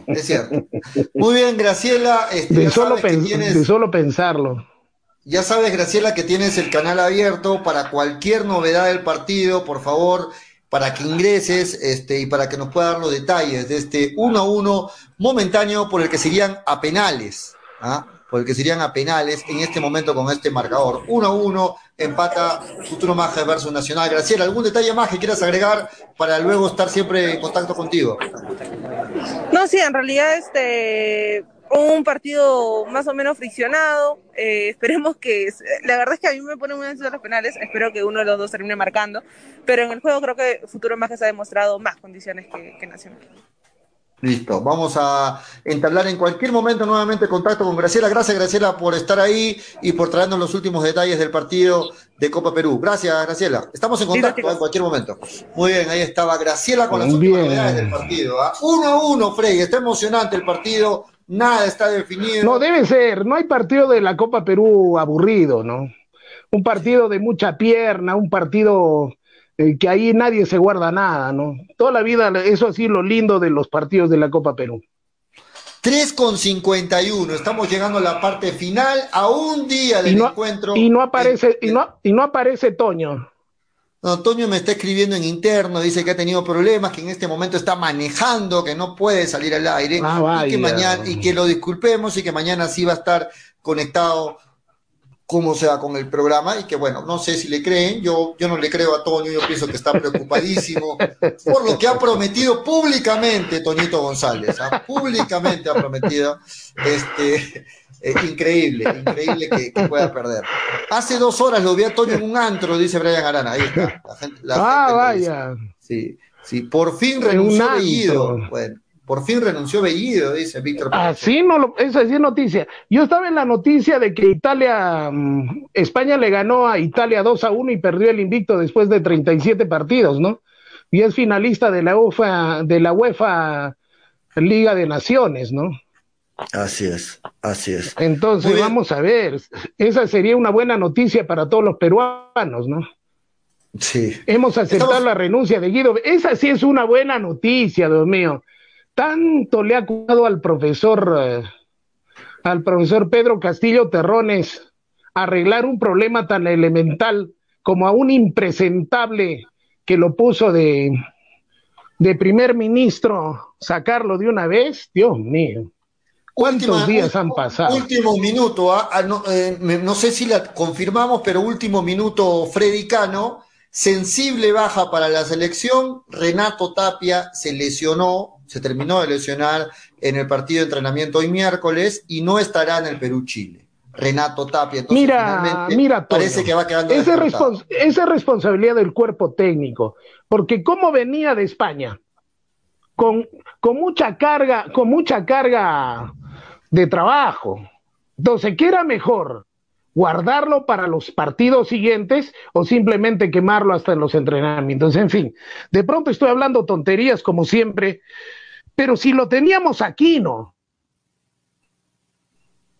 es cierto. Muy bien, Graciela. Este, de, solo de solo pensarlo. Ya sabes, Graciela, que tienes el canal abierto para cualquier novedad del partido, por favor, para que ingreses este, y para que nos pueda dar los detalles de este 1 a 1 momentáneo por el que serían a penales. ¿ah? Porque serían a penales en este momento con este marcador. 1 a 1, empata Futuro Majes versus Nacional. Graciela, ¿algún detalle más que quieras agregar para luego estar siempre en contacto contigo? No, sí, en realidad este un partido más o menos friccionado. Eh, esperemos que. La verdad es que a mí me ponen muy ansioso los penales. Espero que uno de los dos termine marcando. Pero en el juego creo que Futuro Majes ha demostrado más condiciones que, que Nacional. Listo, vamos a entablar en cualquier momento nuevamente contacto con Graciela. Gracias Graciela por estar ahí y por traernos los últimos detalles del partido de Copa Perú. Gracias Graciela. Estamos en contacto en cualquier momento. Muy bien, ahí estaba Graciela con las últimas novedades del partido. ¿ah? Uno a uno, Frey. Está emocionante el partido. Nada está definido. No, debe ser. No hay partido de la Copa Perú aburrido, ¿no? Un partido de mucha pierna, un partido eh, que ahí nadie se guarda nada, ¿no? Toda la vida, eso así lo lindo de los partidos de la Copa Perú. 3 con 51, estamos llegando a la parte final, a un día del encuentro. Y no aparece, y, no, y no aparece Toño. No, Toño me está escribiendo en interno, dice que ha tenido problemas, que en este momento está manejando, que no puede salir al aire, ah, y, que mañana, y que lo disculpemos y que mañana sí va a estar conectado cómo se va con el programa y que bueno, no sé si le creen, yo, yo no le creo a Toño, yo pienso que está preocupadísimo por lo que ha prometido públicamente Toñito González, ¿ah? públicamente ha prometido, este, eh, increíble, increíble que, pueda perder. Hace dos horas lo vi a Toño en un antro, dice Brian Arana, ahí está. ah, vaya. Sí. Sí, por fin renunció. Bueno, por fin renunció Bellido, dice Víctor. Así no lo, esa es noticia. Yo estaba en la noticia de que Italia, mm, España le ganó a Italia 2 a 1 y perdió el invicto después de 37 partidos, ¿no? Y es finalista de la UEFA, de la UEFA Liga de Naciones, ¿no? Así es, así es. Entonces, vamos a ver, esa sería una buena noticia para todos los peruanos, ¿no? Sí. Hemos aceptado la renuncia de Guido. Esa sí es una buena noticia, Dios mío. Tanto le ha cuidado al profesor, eh, al profesor Pedro Castillo Terrones arreglar un problema tan elemental como a un impresentable que lo puso de, de primer ministro, sacarlo de una vez, Dios mío. ¿Cuántos días han pasado? Último minuto, ¿ah? Ah, no, eh, no, sé si la confirmamos, pero último minuto, Freddy Cano, sensible baja para la selección, Renato Tapia se lesionó, se terminó de lesionar en el partido de entrenamiento hoy miércoles y no estará en el Perú-Chile. Renato Tapia. Entonces, mira, mira, parece que va quedando. Esa, esa es responsabilidad del cuerpo técnico, porque como venía de España, con, con mucha carga, con mucha carga de trabajo. Entonces, ¿qué era mejor? ¿Guardarlo para los partidos siguientes o simplemente quemarlo hasta en los entrenamientos? En fin, de pronto estoy hablando tonterías como siempre, pero si lo teníamos aquí, ¿no?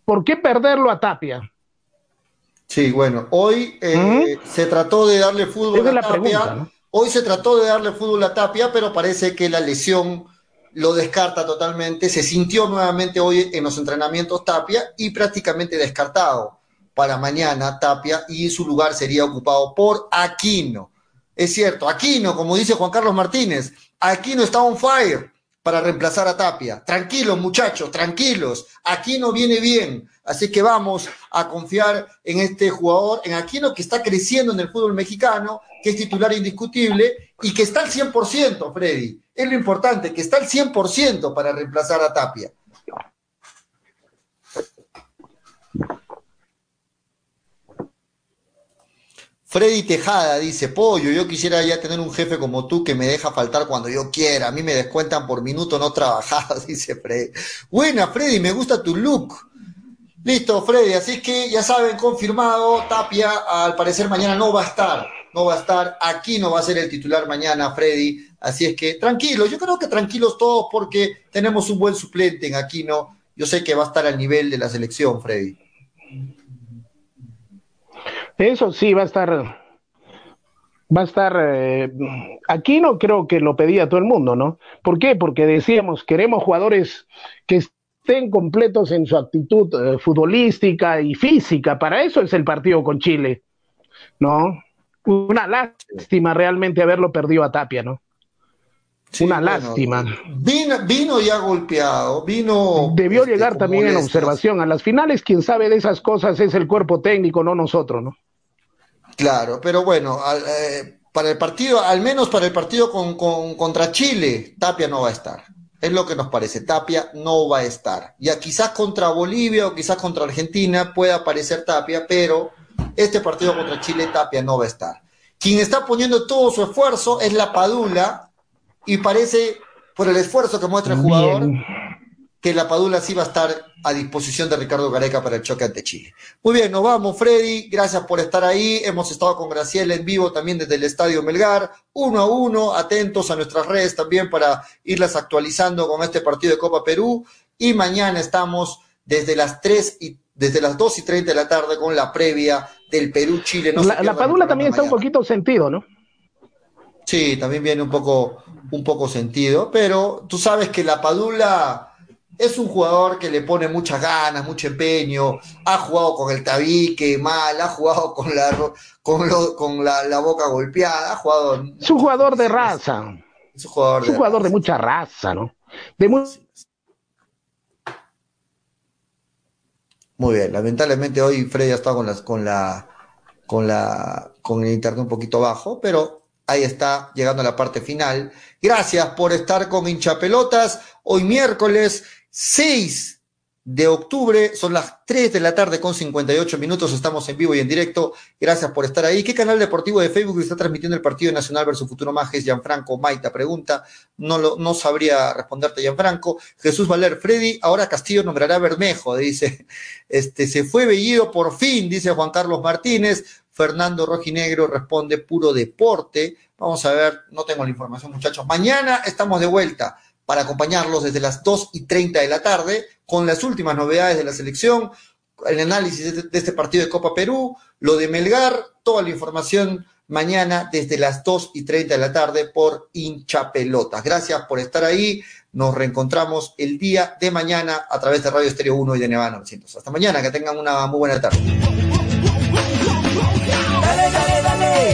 ¿Por qué perderlo a Tapia? Sí, bueno, hoy eh, ¿Mm? se trató de darle fútbol a Tapia. Hoy se trató de darle fútbol a Tapia, pero parece que la lesión lo descarta totalmente, se sintió nuevamente hoy en los entrenamientos Tapia y prácticamente descartado para mañana Tapia y su lugar sería ocupado por Aquino. Es cierto, Aquino, como dice Juan Carlos Martínez, Aquino está on fire para reemplazar a Tapia. Tranquilos muchachos, tranquilos, Aquino viene bien, así que vamos a confiar en este jugador, en Aquino que está creciendo en el fútbol mexicano, que es titular indiscutible y que está al 100%, Freddy es lo importante, que está al 100% para reemplazar a Tapia. Freddy Tejada dice, pollo, yo quisiera ya tener un jefe como tú que me deja faltar cuando yo quiera. A mí me descuentan por minuto no trabajado, [laughs] dice Freddy. Buena, Freddy, me gusta tu look. Listo, Freddy, así que ya saben, confirmado, Tapia al parecer mañana no va a estar, no va a estar, aquí no va a ser el titular mañana, Freddy, así es que tranquilos, yo creo que tranquilos todos porque tenemos un buen suplente en Aquino, yo sé que va a estar al nivel de la selección, Freddy. Eso sí, va a estar, va a estar, eh, Aquino creo que lo pedía todo el mundo, ¿no? ¿Por qué? Porque decíamos, queremos jugadores que estén completos en su actitud eh, futbolística y física. Para eso es el partido con Chile, ¿no? Una lástima realmente haberlo perdido a Tapia, ¿no? Una lástima. Vino, vino, ya golpeado, vino. Debió este, llegar también en observación. A las finales, quien sabe de esas cosas es el cuerpo técnico, no nosotros, ¿no? Claro, pero bueno, eh, para el partido, al menos para el partido con, contra Chile, Tapia no va a estar. Es lo que nos parece. Tapia no va a estar. Ya quizás contra Bolivia o quizás contra Argentina pueda aparecer Tapia, pero este partido contra Chile Tapia no va a estar. Quien está poniendo todo su esfuerzo es la Padula y parece, por el esfuerzo que muestra el jugador, que la Padula sí va a estar a disposición de Ricardo Gareca para el choque ante Chile. Muy bien, nos vamos, Freddy. Gracias por estar ahí. Hemos estado con Graciela en vivo también desde el Estadio Melgar, uno a uno, atentos a nuestras redes también para irlas actualizando con este partido de Copa Perú. Y mañana estamos desde las 3 y desde las 2 y 30 de la tarde con la previa del Perú-Chile. la, Padula también está un poquito sentido, ¿no? Sí, también viene un poco, un poco sentido, pero tú sabes que la Padula es un jugador que le pone muchas ganas, mucho empeño, ha jugado con el tabique mal, ha jugado con la, con, con la, boca golpeada, ha jugado... Es un jugador de raza. Es un jugador, de, jugador de mucha raza, ¿no? De muy... muy bien, lamentablemente hoy Freddy ha estado con, las, con, la, con, la, con el internet un poquito bajo, pero ahí está llegando a la parte final. Gracias por estar con hinchapelotas. Hoy miércoles 6 de octubre. Son las 3 de la tarde con 58 minutos. Estamos en vivo y en directo. Gracias por estar ahí. ¿Qué canal deportivo de Facebook está transmitiendo el partido nacional versus Futuro Majes? Gianfranco Maita pregunta. No, lo, no sabría responderte, Gianfranco. Jesús Valer, Freddy, ahora Castillo nombrará Bermejo, dice. Este, se fue Bellido por fin, dice Juan Carlos Martínez. Fernando Rojinegro responde puro deporte. Vamos a ver, no tengo la información, muchachos. Mañana estamos de vuelta para acompañarlos desde las 2 y 30 de la tarde con las últimas novedades de la selección, el análisis de este partido de Copa Perú, lo de Melgar, toda la información mañana desde las 2 y 30 de la tarde por hincha pelotas. Gracias por estar ahí. Nos reencontramos el día de mañana a través de Radio Estéreo 1 y de Nevada 900. Hasta mañana, que tengan una muy buena tarde.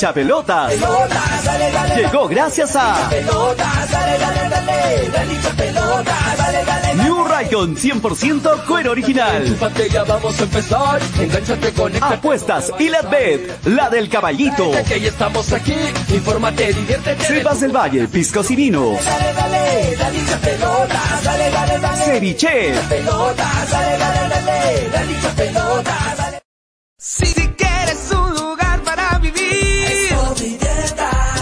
Hincha pelotas. Llegó gracias a New Raycon 100% cuero original. ya vamos a empezar. Apuestas y la bet, la del caballito. Estamos aquí. Infórmate, diviértete. Cepas del Valle, piscos y vinos. Ceviche. Pelota, dale, dale, dale, dale dale.